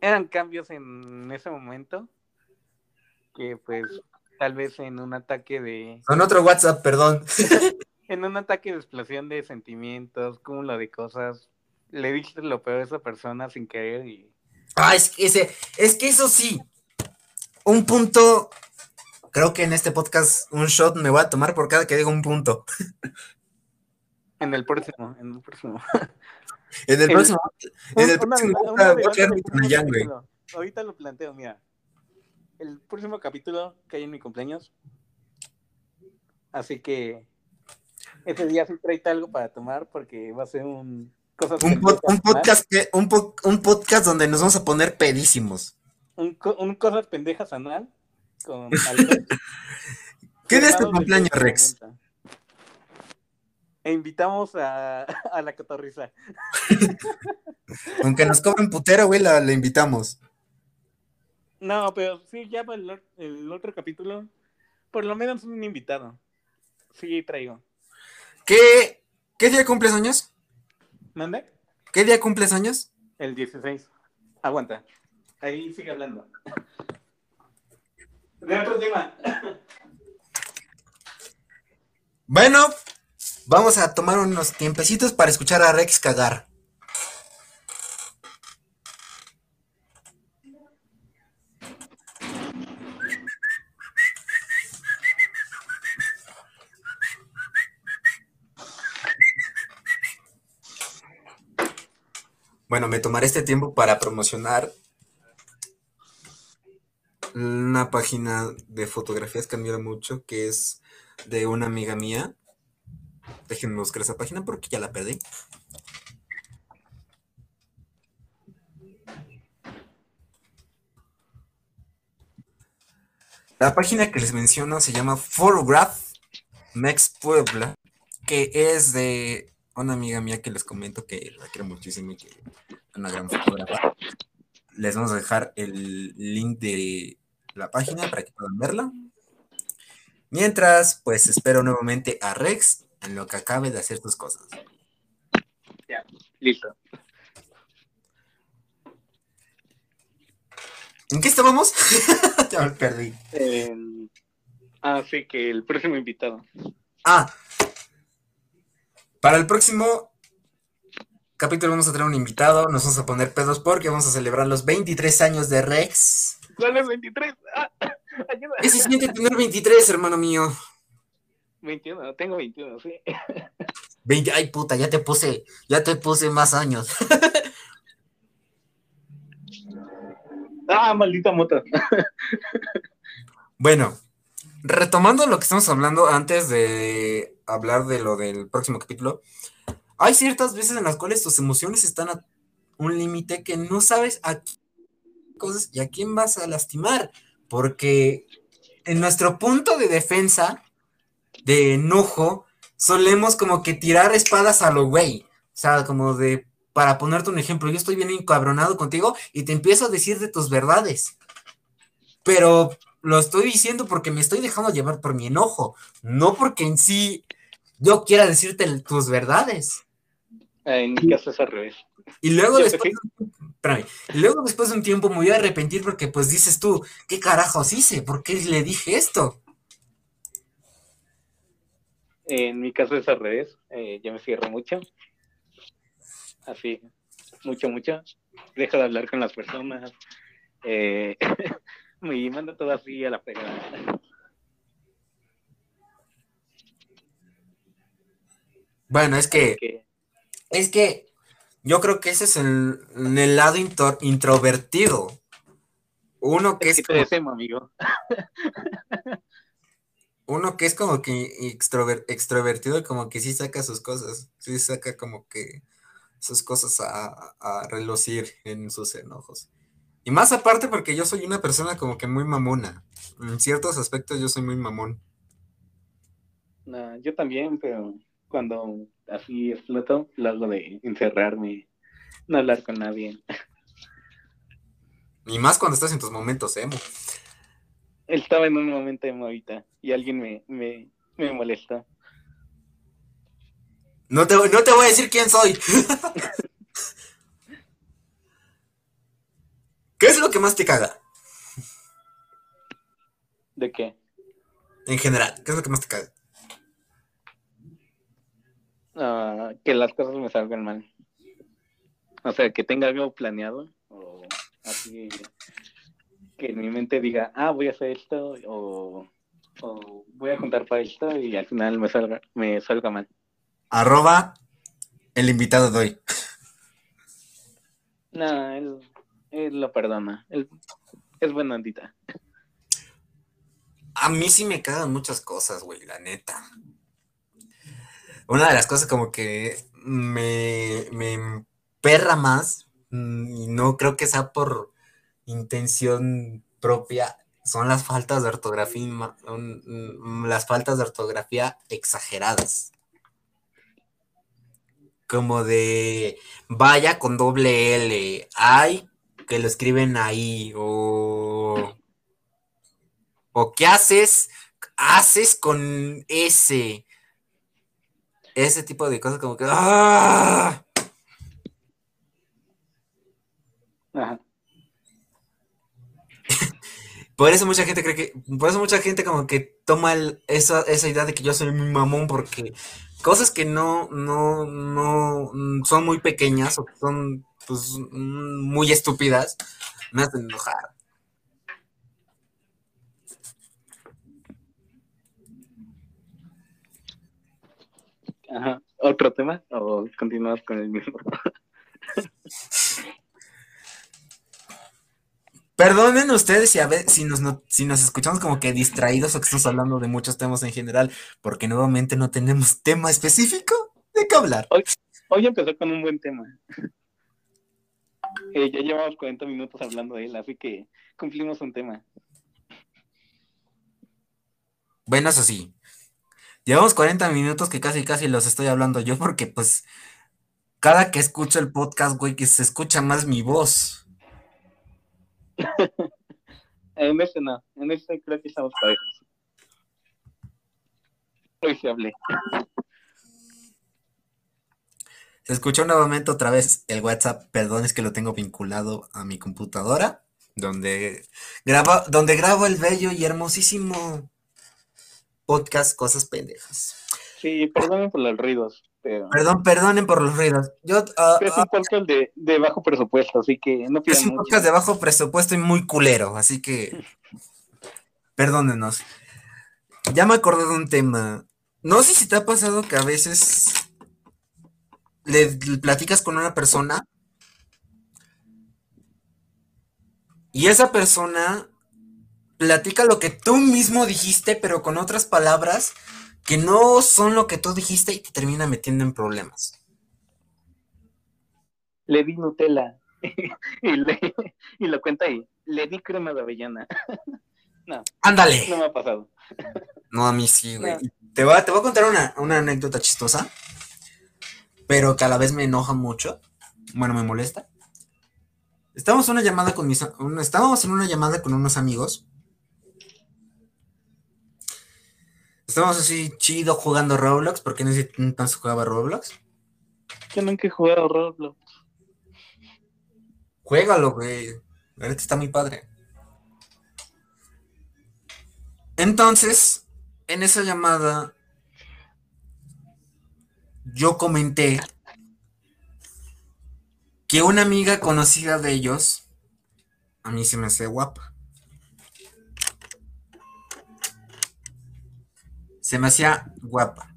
eran cambios en ese momento que pues tal vez en un ataque de... Con otro WhatsApp, perdón. en un ataque de explosión de sentimientos, cúmulo de cosas, le dijiste lo peor a esa persona sin querer y... Ah, es que, ese, es que eso sí, un punto, creo que en este podcast un shot me voy a tomar por cada que diga un punto. En el próximo, en el próximo. En el, próximo. En el próximo. Ahorita lo planteo, mira el próximo capítulo que hay en mi cumpleaños. Así que ese día sí trae algo para tomar porque va a ser un un, podcast un, podcast donde nos vamos a poner pedísimos. Un, un cosas pendejas anual con ¿Qué día es tu cumpleaños, Rex? E invitamos a, a la cotorriza. Aunque nos cobren putero, güey, la, la invitamos. No, pero sí, ya para el, otro capítulo, por lo menos un invitado. Sí, traigo. ¿Qué, ¿Qué día cumples años? ¿Mande? ¿Qué día cumples años? El 16. Aguanta. Ahí sigue hablando. De otro tema. Bueno, Vamos a tomar unos tiempecitos para escuchar a Rex cagar. Bueno, me tomaré este tiempo para promocionar una página de fotografías que admiro mucho, que es de una amiga mía, Déjenme buscar esa página porque ya la perdí. La página que les menciono se llama Photograph Mex Puebla, que es de una amiga mía que les comento que la quiero muchísimo y que es una gran fotógrafa. Les vamos a dejar el link de la página para que puedan verla. Mientras, pues espero nuevamente a Rex en lo que acabe de hacer sus cosas. Ya, listo. ¿En qué estábamos? ya me perdí. Eh, ah, sí, que el próximo invitado. Ah, para el próximo capítulo vamos a tener un invitado, nos vamos a poner pedos porque vamos a celebrar los 23 años de Rex. ¿Cuál 23? Ah, ayuda. ¿Qué se siente tener 23, hermano mío? 21, tengo 21, sí. 20, ay puta, ya te puse, ya te puse más años. ah, maldita moto. bueno, retomando lo que estamos hablando antes de hablar de lo del próximo capítulo, hay ciertas veces en las cuales tus emociones están a un límite que no sabes a qué cosas y a quién vas a lastimar, porque en nuestro punto de defensa, de enojo, solemos como que tirar espadas a lo güey, o sea, como de, para ponerte un ejemplo, yo estoy bien encabronado contigo y te empiezo a decir de tus verdades, pero lo estoy diciendo porque me estoy dejando llevar por mi enojo, no porque en sí yo quiera decirte tus verdades. En mi caso es al revés. Y luego después, espérame, y luego después de un tiempo me voy a arrepentir porque pues dices tú, ¿qué carajos hice? ¿Por qué le dije esto? En mi caso es al revés, eh, yo me cierro mucho, así, mucho, mucho, dejo de hablar con las personas, eh, me mando todo así a la pegada. Bueno, es que, es que yo creo que ese es el, el lado intro- introvertido. Uno que es es que te deseo, amigo. uno que es como que extrover- extrovertido como que sí saca sus cosas, sí saca como que sus cosas a, a relucir en sus enojos. Y más aparte porque yo soy una persona como que muy mamona. En ciertos aspectos yo soy muy mamón. No, yo también, pero cuando así exploto, lo hago de encerrarme, no hablar con nadie. Y más cuando estás en tus momentos emo. Estaba en un momento de movita y alguien me, me, me molestó. No te, no te voy a decir quién soy. ¿Qué es lo que más te caga? ¿De qué? En general, ¿qué es lo que más te caga? Ah, que las cosas me salgan mal. O sea, que tenga algo planeado o así que en mi mente diga, ah, voy a hacer esto o, o voy a juntar para esto y al final me salga, me salga mal. Arroba el invitado de hoy. No, él, él lo perdona. Él es buena ondita. A mí sí me cagan muchas cosas, güey, la neta. Una de las cosas como que me, me perra más, mm, y no creo que sea por intención propia, son las faltas de ortografía, mm, las faltas de ortografía exageradas. Como de vaya con doble L, ay, que lo escriben ahí, o o qué haces, haces con ese, ese tipo de cosas como que, ¡ah! Por eso mucha gente cree que, por eso mucha gente como que toma el- esa, esa idea de que yo soy muy mamón porque cosas que no, no, no mm, son muy pequeñas o que son pues mm, muy estúpidas me hacen enojar. Ajá. ¿Otro tema o continuamos con el mismo? Perdonen ustedes si, a si, nos, si nos escuchamos como que distraídos o que estamos hablando de muchos temas en general, porque nuevamente no tenemos tema específico de qué hablar. Hoy, hoy empezó con un buen tema. Eh, ya llevamos 40 minutos hablando de él, así que cumplimos un tema. Bueno, eso sí. Llevamos 40 minutos que casi casi los estoy hablando yo porque pues cada que escucho el podcast, güey, que se escucha más mi voz. en este no, en este creo que estamos parejos. Hoy se hablé. Se escuchó nuevamente otra vez el WhatsApp, perdón, es que lo tengo vinculado a mi computadora, donde grabo, donde grabo el bello y hermosísimo podcast Cosas Pendejas. Sí, perdonen por los ruidos. Perdón, perdonen por los ruidos. Yo, ah, es un ah, podcast de, bajo presupuesto, así que no pidan Es un podcast de bajo presupuesto y muy culero, así que perdónenos. Ya me acordé de un tema. No sé si te ha pasado que a veces le platicas con una persona y esa persona platica lo que tú mismo dijiste, pero con otras palabras que no son lo que tú dijiste y te termina metiendo en problemas. Le di Nutella y, lo cuenta ahí. Le di crema de avellana. no. Ándale. No me ha pasado. No, a mí sí, güey. Te, voy a, te voy a contar una, una anécdota chistosa, pero que a la vez me enoja mucho. Bueno, me molesta. Estamos en una llamada con mis, estábamos en una llamada con unos amigos Estamos así chido jugando Roblox. ¿Por qué no sé entonces jugaba Roblox? Yo nunca he jugado Roblox. Juégalo, güey. Ahorita está muy padre. Entonces, en esa llamada, yo comenté que una amiga conocida de ellos, a mí se me hace guapa. Se me hacía guapa.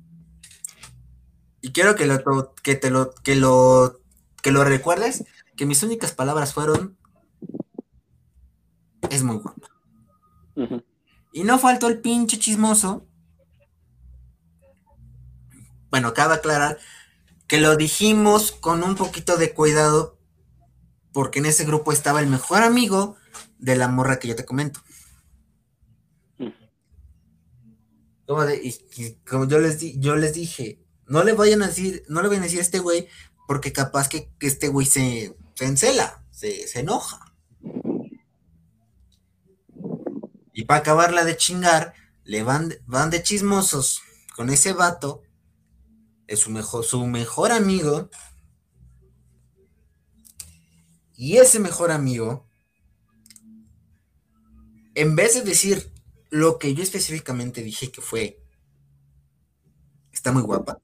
Y quiero que, lo, que te lo, que lo, que lo recuerdes, que mis únicas palabras fueron, es muy guapa. Y no faltó el pinche chismoso. Bueno, cabe aclarar que lo dijimos con un poquito de cuidado, porque en ese grupo estaba el mejor amigo de la morra que yo te comento. Como, como yo les di, yo les dije, no le vayan a decir, no le vayan a decir a este güey, porque capaz que, este güey se, se encela, se, enoja. Y para acabarla de chingar, le van, van de chismosos con ese vato, es su mejor, su mejor amigo. Y ese mejor amigo, en vez de decir, lo que yo específicamente dije que fue, está muy guapa,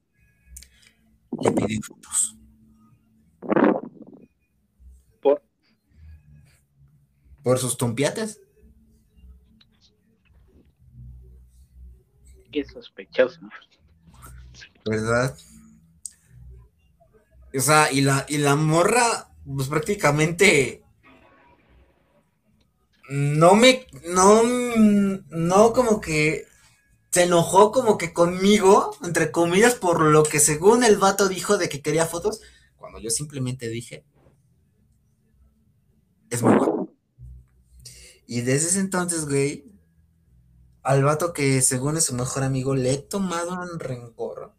le pedí fotos. ¿Por? Por sus tompiatas. Qué sospechoso. ¿Verdad? O sea, y la, y la morra, pues prácticamente no me, no, no como que se enojó como que conmigo, entre comillas, por lo que según el vato dijo de que quería fotos, cuando yo simplemente dije, es muy. Y desde ese entonces, güey, al vato que según es su mejor amigo, le he tomado un rencor.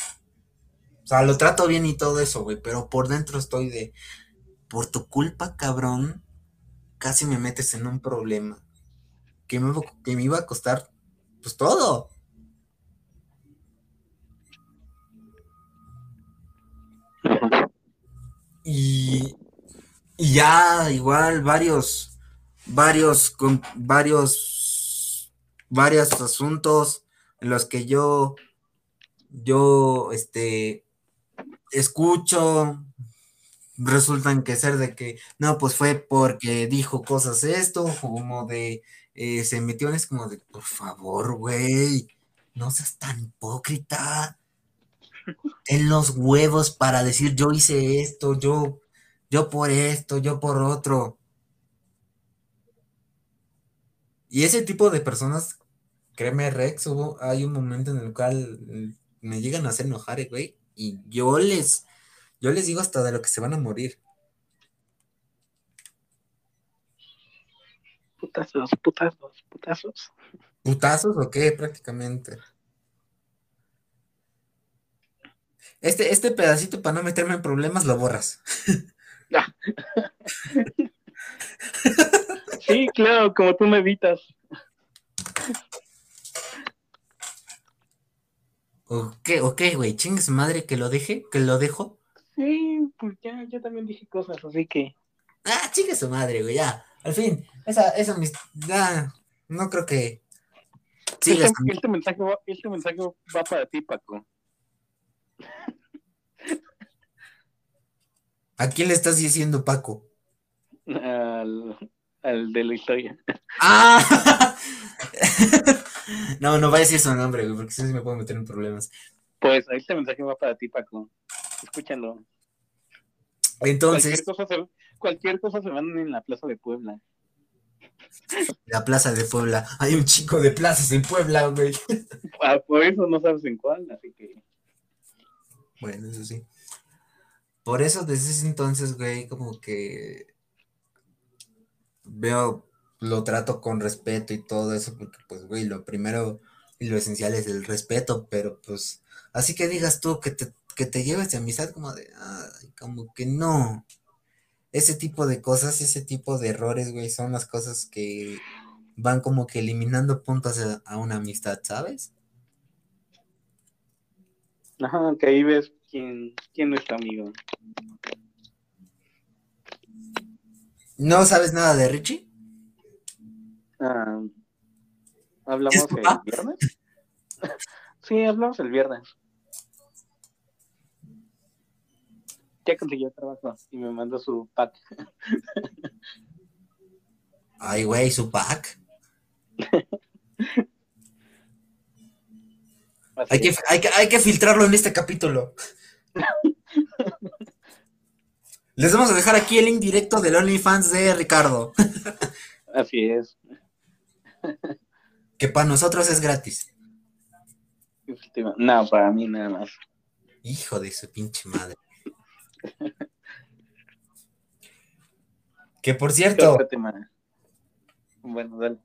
O sea, lo trato bien y todo eso, güey, pero por dentro estoy de, por tu culpa, cabrón, casi me metes en un problema que me, que me iba a costar pues todo. Y, y ya igual varios, varios, con varios, varios asuntos en los que yo, yo, este, escucho, resultan que ser de que, no, pues fue porque dijo cosas esto, como de, eh, se metió en es como de, por favor, güey, no seas tan hipócrita. En los huevos para decir yo hice esto, yo, yo por esto, yo por otro. Y ese tipo de personas, créeme, Rex, hubo, hay un momento en el cual me llegan a hacer enojar, eh, güey, y yo les, yo les digo hasta de lo que se van a morir. Putazos, putazos, putazos. ¿Putazos o qué? Prácticamente. Este, este pedacito para no meterme en problemas lo borras. sí, claro, como tú me evitas. ¿O qué, o qué, güey? ¿Chingue su madre que lo deje? ¿Que lo dejo? Sí, pues ya, yo también dije cosas, así que. Ah, chingue su madre, güey, ya. Al fin, esa, esa, ya, no creo que. Este, este, mensaje va, este mensaje va para ti, Paco. ¿A quién le estás diciendo, Paco? Al, al de la historia. ¡Ah! no, no va a decir su nombre, güey, porque si me puedo meter en problemas. Pues este mensaje va para ti, Paco. Escúchalo. Entonces. Cualquier cosa, se, cualquier cosa se van en la Plaza de Puebla. La Plaza de Puebla. Hay un chico de plazas en Puebla, güey. Ah, por eso no sabes en cuál, así que. Bueno, eso sí. Por eso desde ese entonces, güey, como que veo, lo trato con respeto y todo eso, porque pues, güey, lo primero y lo esencial es el respeto, pero pues, así que digas tú que te, que te lleves de amistad como de, ay, como que no. Ese tipo de cosas, ese tipo de errores, güey, son las cosas que van como que eliminando puntos a, a una amistad, ¿sabes? Ajá, que ahí ves quién, quién es tu amigo. ¿No sabes nada de Richie? Ah, ¿Hablamos el viernes? sí, hablamos el viernes. Ya consiguió trabajo y me mandó su pack. Ay, güey, su pack. Hay que, hay, que, hay que filtrarlo en este capítulo. Les vamos a dejar aquí el link directo del OnlyFans de Ricardo. Así es. Que para nosotros es gratis. No, para mí nada más. Hijo de su pinche madre. Que por cierto. Bueno, dale.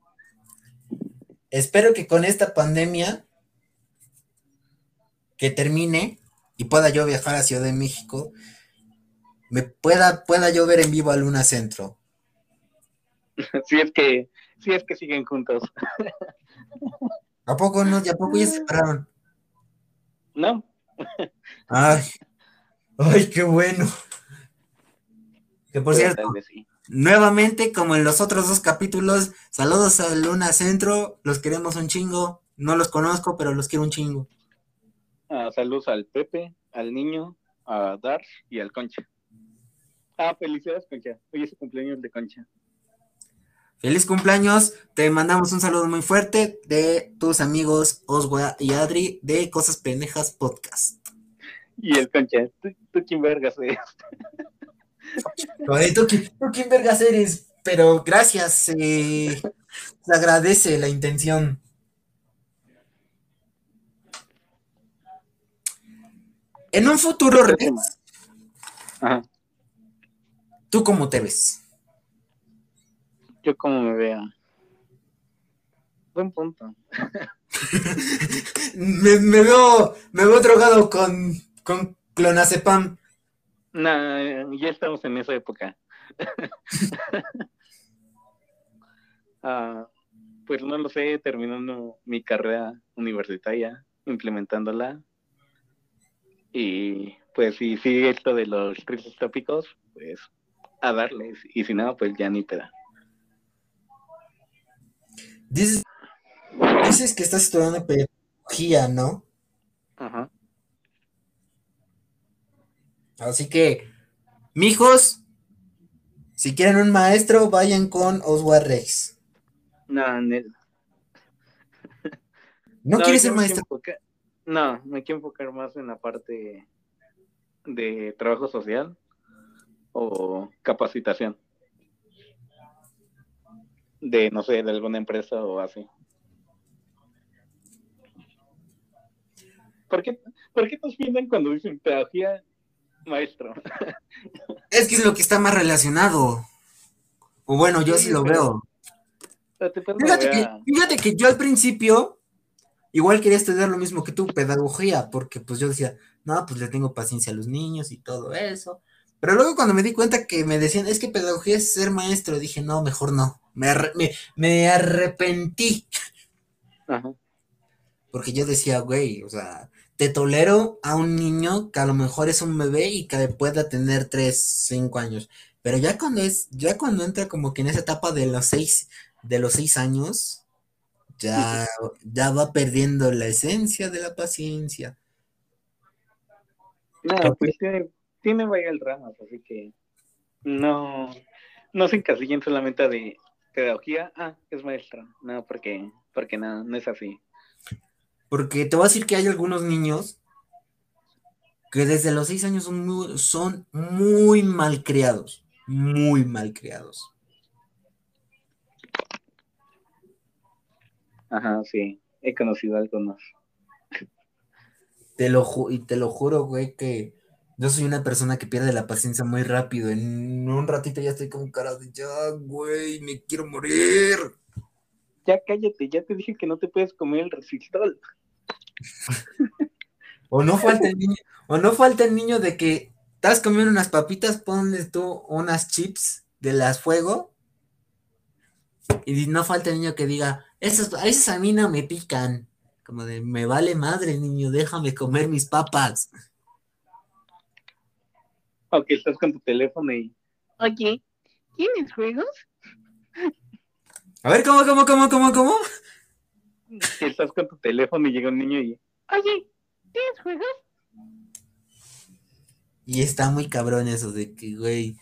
Espero que con esta pandemia que termine y pueda yo viajar a Ciudad de México, me pueda, pueda yo ver en vivo a Luna Centro. Si es que, si es que siguen juntos. ¿A poco no? ¿Y a poco ya se separaron? No. Ay, ay, qué bueno. Que por cierto, nuevamente, como en los otros dos capítulos, saludos a Luna Centro, los queremos un chingo. No los conozco, pero los quiero un chingo. Ah, saludos al Pepe, al niño, a Dar y al Concha. Ah, felicidades, Concha. Hoy es el cumpleaños de Concha. Feliz cumpleaños. Te mandamos un saludo muy fuerte de tus amigos Oswa y Adri de Cosas Pendejas Podcast. Y el Concha, ¿tú, quién vergas eres? ¿tú, quién vergas eres? Pero gracias. se agradece la intención. En un futuro, ¿tú cómo te ves? Yo como me vea. Buen punto. me, veo, me veo drogado con, con clonazepam. No, ya estamos en esa época. Ah, pues no lo sé, terminando mi carrera universitaria, implementándola, y pues si sigue esto de los tristes tópicos, pues a darles. Y si no, pues ya ni te da. Dices, dices que estás estudiando pedagogía, ¿no? Ajá. Así que, mijos, si quieren un maestro, vayan con Oswald Rex. No, no. ¿No, quieres ser maestro? No, me quiero enfocar más en la parte de trabajo social o capacitación. de, no sé, de alguna empresa o así. ¿Por qué, ¿Por qué nos piensan cuando dicen pedagogía maestro? Es que es lo que está más relacionado. O bueno, yo sí, lo veo. Fíjate que, fíjate que yo al principio igual quería estudiar lo mismo que tú, pedagogía, porque pues yo decía, no, pues le tengo paciencia a los niños y todo eso. Pero luego cuando me di cuenta que me decían, es que pedagogía es ser maestro, dije, no, mejor no. Me, me, arrepentí. Porque yo decía, güey, o sea, te tolero a un niño que a lo mejor es un bebé y que pueda tener 3, 5 años. Pero ya cuando es, ya cuando entra como que en esa etapa de los 6, de los seis años, ya, ya va perdiendo la esencia de la paciencia. No, pues tiene, tiene varias ramas, así que no, no se encasillen solamente de pedagogía, ah, es maestra. No, porque, porque no, no es así. Porque te voy a decir que hay algunos niños que desde los seis años son muy, son muy mal criados, muy mal criados. Ajá, sí, he conocido algunos. Te lo, y te lo juro, güey, que yo soy una persona que pierde la paciencia muy rápido. En un ratito ya estoy con cara de ya, güey, me quiero morir. Ya cállate, ya te dije que no te puedes comer el resistol. o no falta el niño, o no falta el niño de que estás comiendo unas papitas, ponle tú unas chips de las fuego. Y no falta el niño que diga, esas, esas a mí no me pican. Como de, me vale madre, niño, déjame comer mis papas. Aunque estás con tu teléfono y, oye, ¿tienes juegos? A ver, ¿cómo, cómo, cómo, cómo, cómo? estás con tu teléfono y llega un niño y, oye, ¿tienes juegos? Y está muy cabrón eso de que, güey,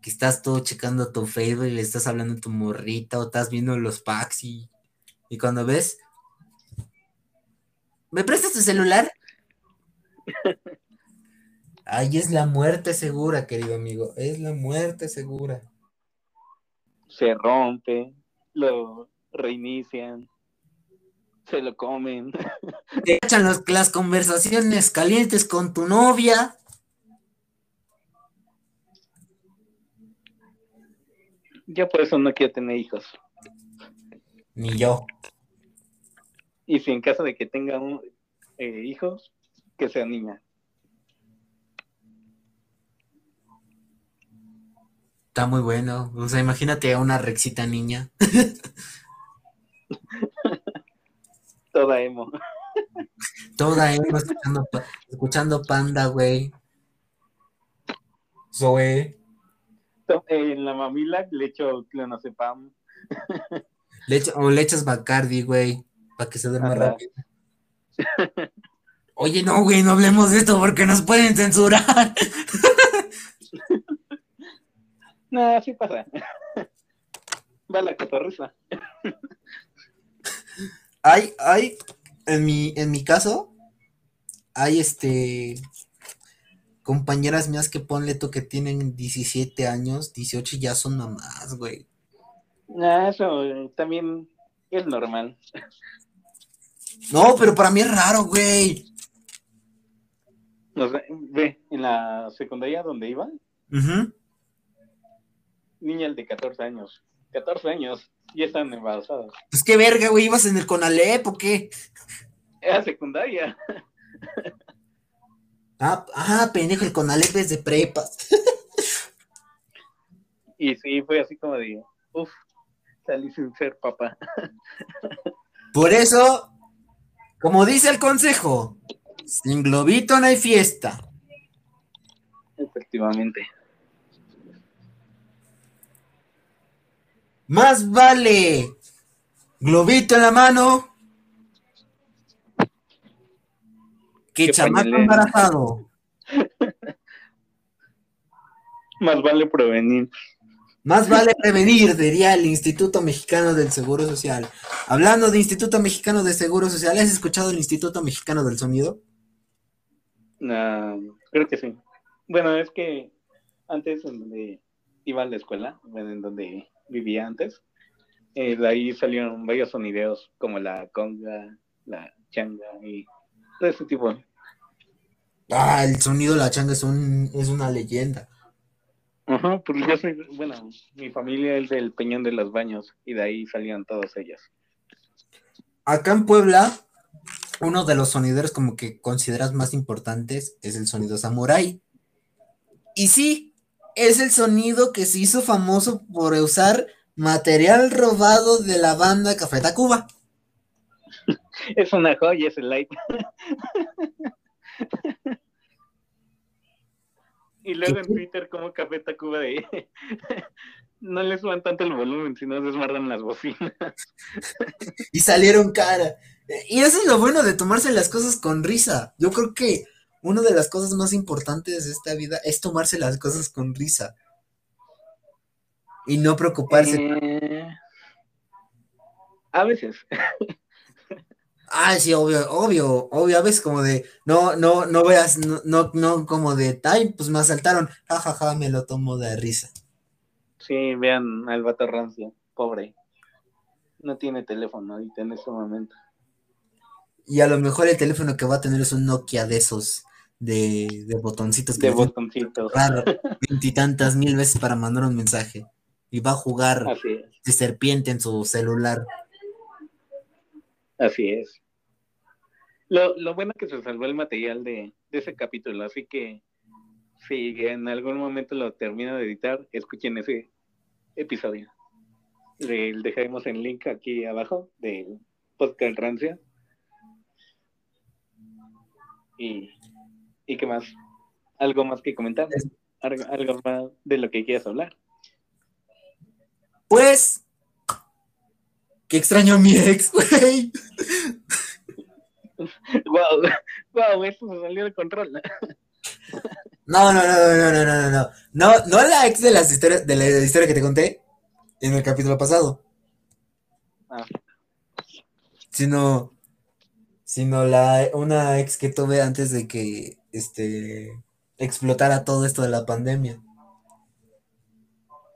que estás todo checando tu Facebook y le estás hablando a tu morrita o estás viendo los packs y, y cuando ves, ¿me prestas tu celular? Ahí es la muerte segura, querido amigo, es la muerte segura. Se rompe, lo reinician se lo comen. Te echan las conversaciones calientes con tu novia. Yo por eso no quiero tener hijos. Ni yo. Y si en caso de que tenga eh, hijos, que sea niña. Está muy bueno. O sea, imagínate a una rexita niña. Toda emo. Toda emo escuchando, escuchando Panda, güey. Zoe. En la mamila le echo clonazepam. Le o le echas Bacardi, güey, para que se duerma rápido. Oye, no, güey, no hablemos de esto porque nos pueden censurar. no, así pasa. Va la cotorriza hay, hay, en mi, en mi caso, hay este compañeras mías que ponle tú que tienen 17 años, 18 y ya son mamás, güey. Ah, eso eh, también es normal. No, pero para mí es raro, güey. ve, en la secundaria donde iba, niñas de 14 años. 14 años, ya están embarazadas. Pues qué verga, güey, ¿ibas en el Conalep o qué? Era secundaria. Ah, ah, pendejo, el Conalep es de prepas. y sí, fue así como de, uff, salí sin ser papá. Por eso, como dice el consejo, sin globito no hay fiesta. Efectivamente. Más vale globito en la mano que chamaco embarazado. Más vale prevenir. Más vale prevenir, diría el Instituto Mexicano del Seguro Social. Hablando de Instituto Mexicano de Seguro Social, ¿has escuchado el Instituto Mexicano del Sonido? No, creo que sí. Bueno, es que antes en donde iba a la escuela, en donde vivía antes, Eh, de ahí salieron varios sonideos como la conga, la changa y todo ese tipo. Ah, el sonido de la changa es, un, es una leyenda. Ajá, porque yo soy, bueno, mi familia es del Peñón de los Baños y de ahí salían todas ellas. Acá en Puebla, uno de los sonideros como que consideras más importantes es el sonido samurai. Y sí, es el sonido que se hizo famoso por usar material robado de la banda Café Tacuba. Es una joya ese light. y luego en Twitter como Café Tacuba de no les suban tanto el volumen, sino desmardan las bocinas. y salieron cara. Y eso es lo bueno de tomarse las cosas con risa. Yo creo que una de las cosas más importantes de esta vida es tomarse las cosas con risa. Y no preocuparse. Eh, a veces. Ah, sí, obvio, obvio, obvio, a veces como de, no, no, no veas, no, no, no como de, ay, pues me asaltaron, jajaja, ja, ja, me lo tomo de risa. Sí, vean al vato rancio, pobre. No tiene teléfono ahorita en este momento. Y a lo mejor el teléfono que va a tener es un Nokia de esos, de, de botoncitos. de botoncitos. Veintitantas mil veces para mandar un mensaje. Y va a jugar de serpiente en su celular. Así es. Lo, lo bueno que se salvó el material de, de ese capítulo, así que si en algún momento lo termino de editar, escuchen ese episodio. Le dejaremos el link aquí abajo del podcast Rancia. Y, y qué más, algo más que comentar, algo, más de lo que quieras hablar. Pues, qué extraño a mi ex, güey. wow, wow, eso se salió de control. No, no, no, no, no, no, no, no. No, la ex de las historias, de la historia que te conté en el capítulo pasado. Ah. Sino, sino la, una ex que tuve antes de que, este, explotara todo esto de la pandemia.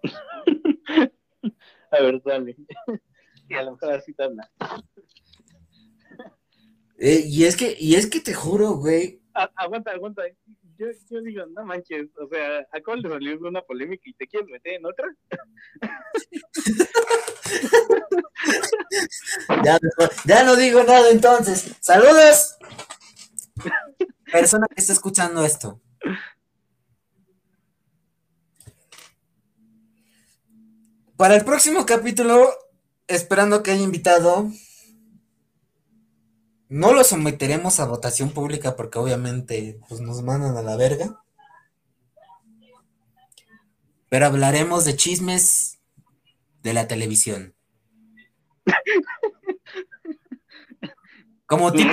a ver, dale. Y a lo mejor así te habla. Eh, y es que, y es que te juro, güey. aguanta, aguanta yo, yo digo, no manches, o sea, acabo de salir de una polémica y te quieres meter en otra. ya, ya no digo nada entonces. Saludos. Persona que está escuchando esto. Para el próximo capítulo, esperando que haya invitado, no lo someteremos a votación pública porque obviamente pues, nos mandan a la verga. Pero hablaremos de chismes de la televisión. Como tipo,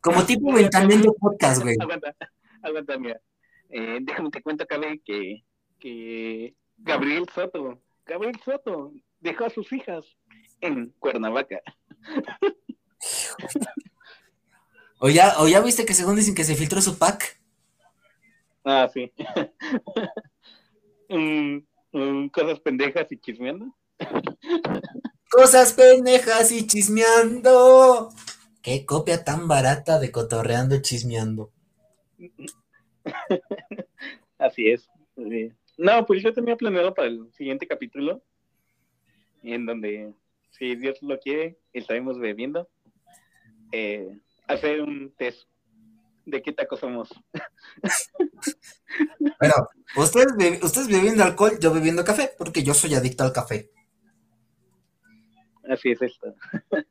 como tipo ventanendo podcast, güey. Aguanta, aguanta, mira. Eh, déjame te cuento, Cabe, que, que Gabriel Soto, Gabriel Soto dejó a sus hijas en Cuernavaca. ¿O ya, ¿O ya viste que según dicen que se filtró su pack? Ah, sí. cosas pendejas y chismeando. Cosas pendejas y chismeando. Qué copia tan barata de cotorreando y chismeando. Así es. No, pues yo tenía planeado para el siguiente capítulo, en donde, si Dios lo quiere, estaremos bebiendo eh, hacer un test de qué tacos somos. Bueno, ustedes, ustedes bebiendo alcohol, yo bebiendo café, porque yo soy adicto al café. Así es esto.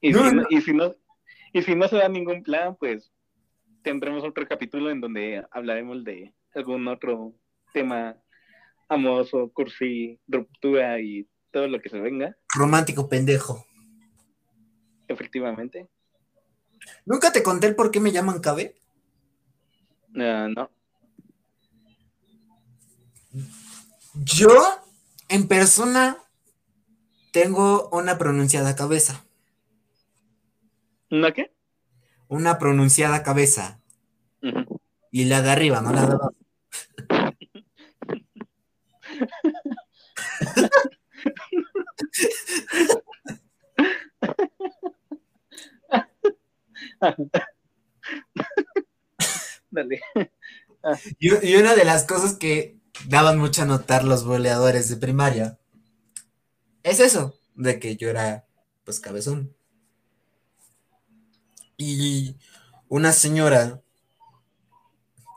y, si no, y, si no, y si no se da ningún plan, pues tendremos otro capítulo en donde hablaremos de algún otro tema amoroso, cursi, ruptura y todo lo que se venga. Romántico pendejo. Efectivamente. ¿Nunca te conté el por qué me llaman KB? Ah, no. Yo, en persona, tengo una pronunciada cabeza. ¿Una qué? Una pronunciada cabeza. Y la de arriba, no la de abajo. Ah. Y, y, una de las cosas que daban mucho a notar los boleadores de primaria es eso, de que yo era pues cabezón. Y una señora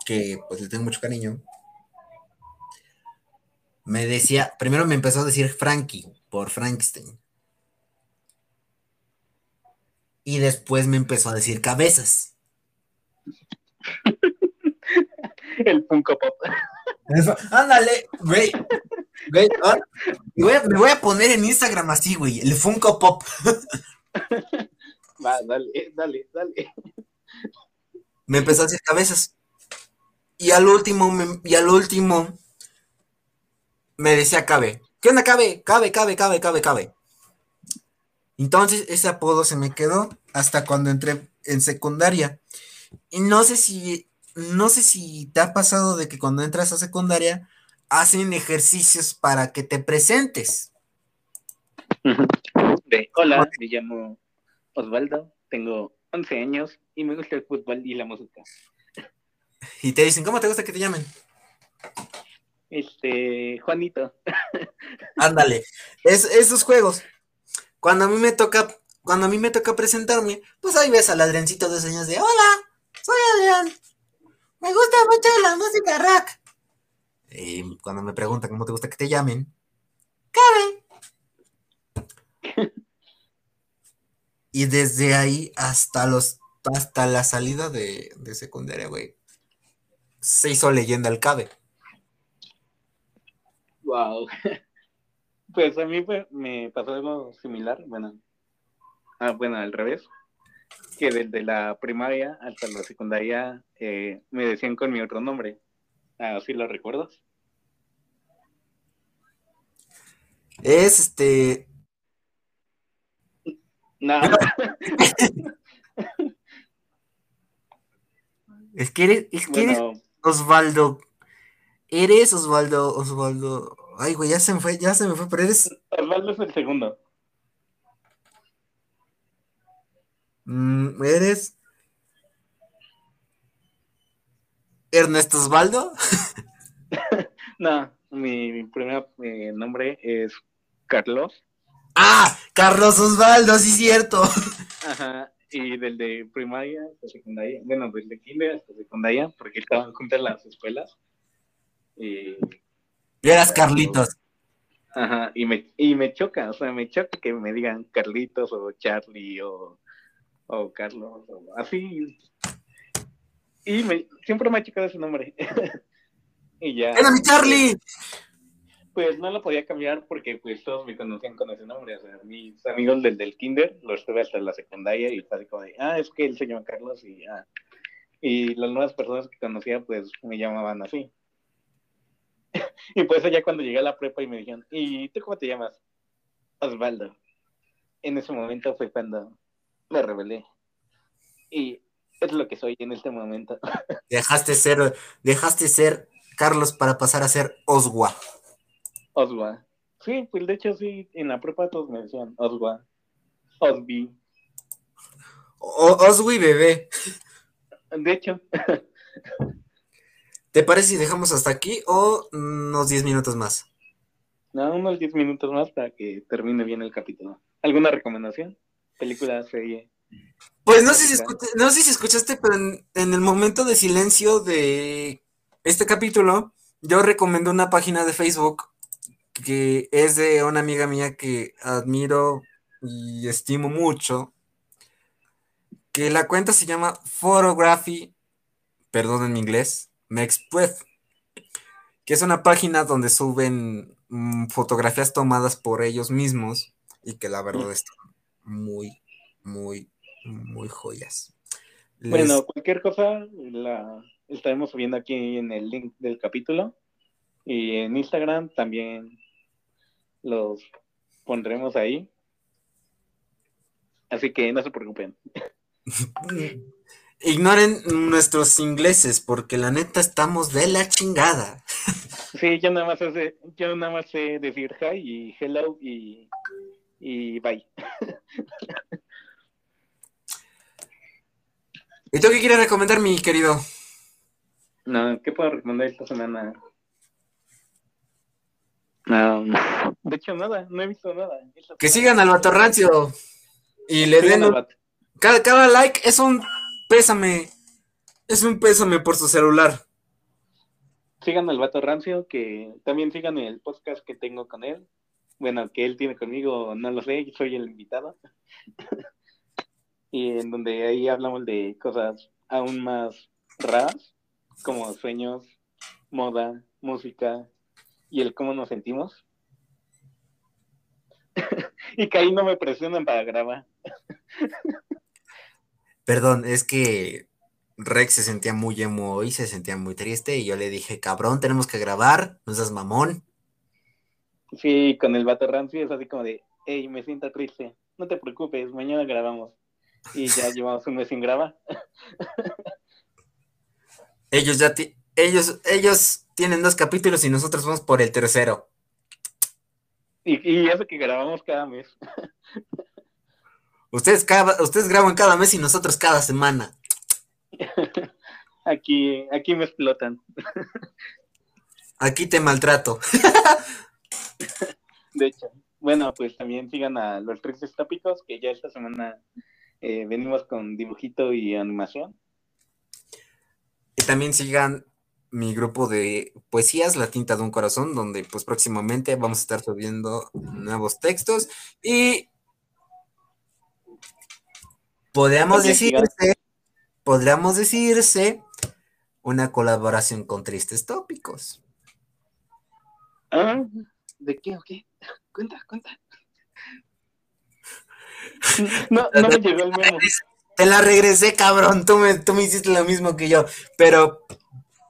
que pues le tengo mucho cariño, me decía, primero me empezó a decir Frankie por Frankenstein. Y después me empezó a decir cabezas. El Funko Pop. Ándale, güey. Me voy a poner en Instagram así, güey. El Funko Pop. Va, dale, dale, dale. Me empezó a decir cabezas. Y al último, y al último, me decía cabe. ¿Qué onda, cabe? Cabe, cabe, cabe, cabe, cabe. Entonces ese apodo se me quedó hasta cuando entré en secundaria. Y no sé si, no sé si te ha pasado de que cuando entras a secundaria hacen ejercicios para que te presentes. hola, me llamo Osvaldo, tengo 11 años y me gusta el fútbol y la música. Y te dicen, ¿cómo te gusta que te llamen? Este, Juanito. Ándale, es, esos juegos. Cuando a mí me toca, cuando a mí me toca presentarme, pues ahí ves al Adriancito de años de, hola, soy Adrián. Me gusta mucho la música rock. Y cuando me preguntan cómo te gusta que te llamen, cabe. y desde ahí hasta los hasta la salida de, de secundaria, güey, se hizo leyenda el cabe. Wow. Pues a mí me pasó algo similar, bueno, ah, bueno, al revés, que desde la primaria hasta la secundaria eh, me decían con mi otro nombre. ¿Así lo recuerdas? Es este. No. es que eres, es que eres Osvaldo. Eres Osvaldo, Osvaldo. Ay, güey, ya se me fue, ya se me fue, pero eres. Osvaldo es el segundo. Mm, ¿Eres. Ernesto Osvaldo? no, mi, primer eh, nombre es Carlos. ¡Ah! Carlos Osvaldo, sí, cierto. Ajá, y del de primaria hasta secundaria, bueno, desde kinder hasta secundaria, porque estaban juntas las escuelas. Y y eras Carlitos. Ajá, y me, y me choca, o sea, me choca que me digan Carlitos o Charlie o, o Carlos, o así. Y me, siempre me ha chocado ese nombre. y ya. ¡Era mi Charlie! Pues no lo podía cambiar porque pues todos me conocían con ese nombre. O sea, mis amigos del, del kinder los tuve hasta la secundaria y fue como de, ah, es que él se llama Carlos y ah. Y las nuevas personas que conocía pues me llamaban así. y por eso ya cuando llegué a la prepa y me dijeron, ¿y tú cómo te llamas? Osvaldo. En ese momento fue cuando me rebelé. Y es lo que soy en este momento. Dejaste ser, dejaste ser Carlos para pasar a ser Oswa. Oswa. Sí, pues de hecho sí, en la prepa todos me decían Oswa. Osby. Oswi bebé. De hecho. ¿Te parece si dejamos hasta aquí o unos 10 minutos más? No, unos 10 minutos más para que termine bien el capítulo. ¿Alguna recomendación? ¿Película, serie? Pues no sé si, no sé si escuchaste, pero en, el momento de silencio de este capítulo, yo recomiendo una página de Facebook que es de una amiga mía que admiro y estimo mucho, que la cuenta se llama Photography, perdón en mi inglés, Mexpuez, que es una página donde suben mm, fotografías tomadas por ellos mismos y que la verdad están muy, muy, muy joyas. Bueno, cualquier cosa la estaremos subiendo aquí en el link del capítulo y en Instagram también los pondremos ahí. Así que no se preocupen. Ignoren nuestros ingleses, porque la neta estamos de la chingada. Sí, yo nada más sé, yo nada más sé decir hi y hello y, y bye. ¿Y tú qué quieres recomendar, mi querido? No, ¿qué puedo recomendar esta semana? No, de hecho, nada, no he visto nada. Que sigan al vato rancio y le den un- cada, cada like es un pésame. Es un pésame por su celular. Sigan al vato rancio, que también sigan el podcast que tengo con él. Bueno, que él tiene conmigo, no lo sé, soy el invitado. y en donde ahí hablamos de cosas aún más raras, como sueños, moda, música y el cómo nos sentimos. y que ahí no me presionan para grabar. Perdón, es que Rex se sentía muy emo hoy, se sentía muy triste y yo le dije, cabrón, tenemos que grabar, no seas mamón. Sí, con el vato rancio es así como de, hey, me siento triste, no te preocupes, mañana grabamos. Y ya llevamos un mes sin grabar. Ellos ya ellos, ellos tienen dos capítulos y nosotros vamos por el tercero. Y, y eso que grabamos cada mes. Ustedes, cada- ustedes graban cada mes y nosotros cada semana. Aquí, aquí me explotan. Aquí te maltrato. De hecho, bueno, pues también sigan a los tristes tópicos, que ya esta semana eh, venimos con dibujito y animación. Y también sigan mi grupo de poesías, La tinta de un corazón, donde pues próximamente vamos a estar subiendo nuevos textos y podríamos decirse, podríamos decirse una colaboración con Tristes Tópicos. Ah, ¿de qué o qué? Cuenta, cuenta. No, no me llegó el memo. Te la regresé, cabrón. Tú me, tú me hiciste lo mismo que yo. Pero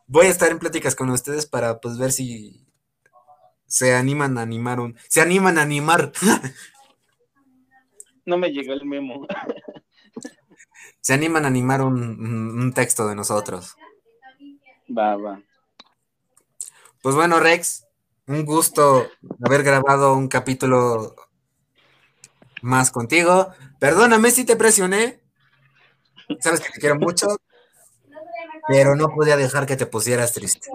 voy a estar en pláticas con ustedes para pues ver si se animan a animar un. Se animan a animar. No me llegó el memo. Se animan a animar un, un- un texto de nosotros. Va, va. Pues bueno, Rex, un gusto haber grabado un capítulo más contigo. Perdóname si te presioné. Sabes que te quiero mucho, pero no podía dejar que te pusieras triste.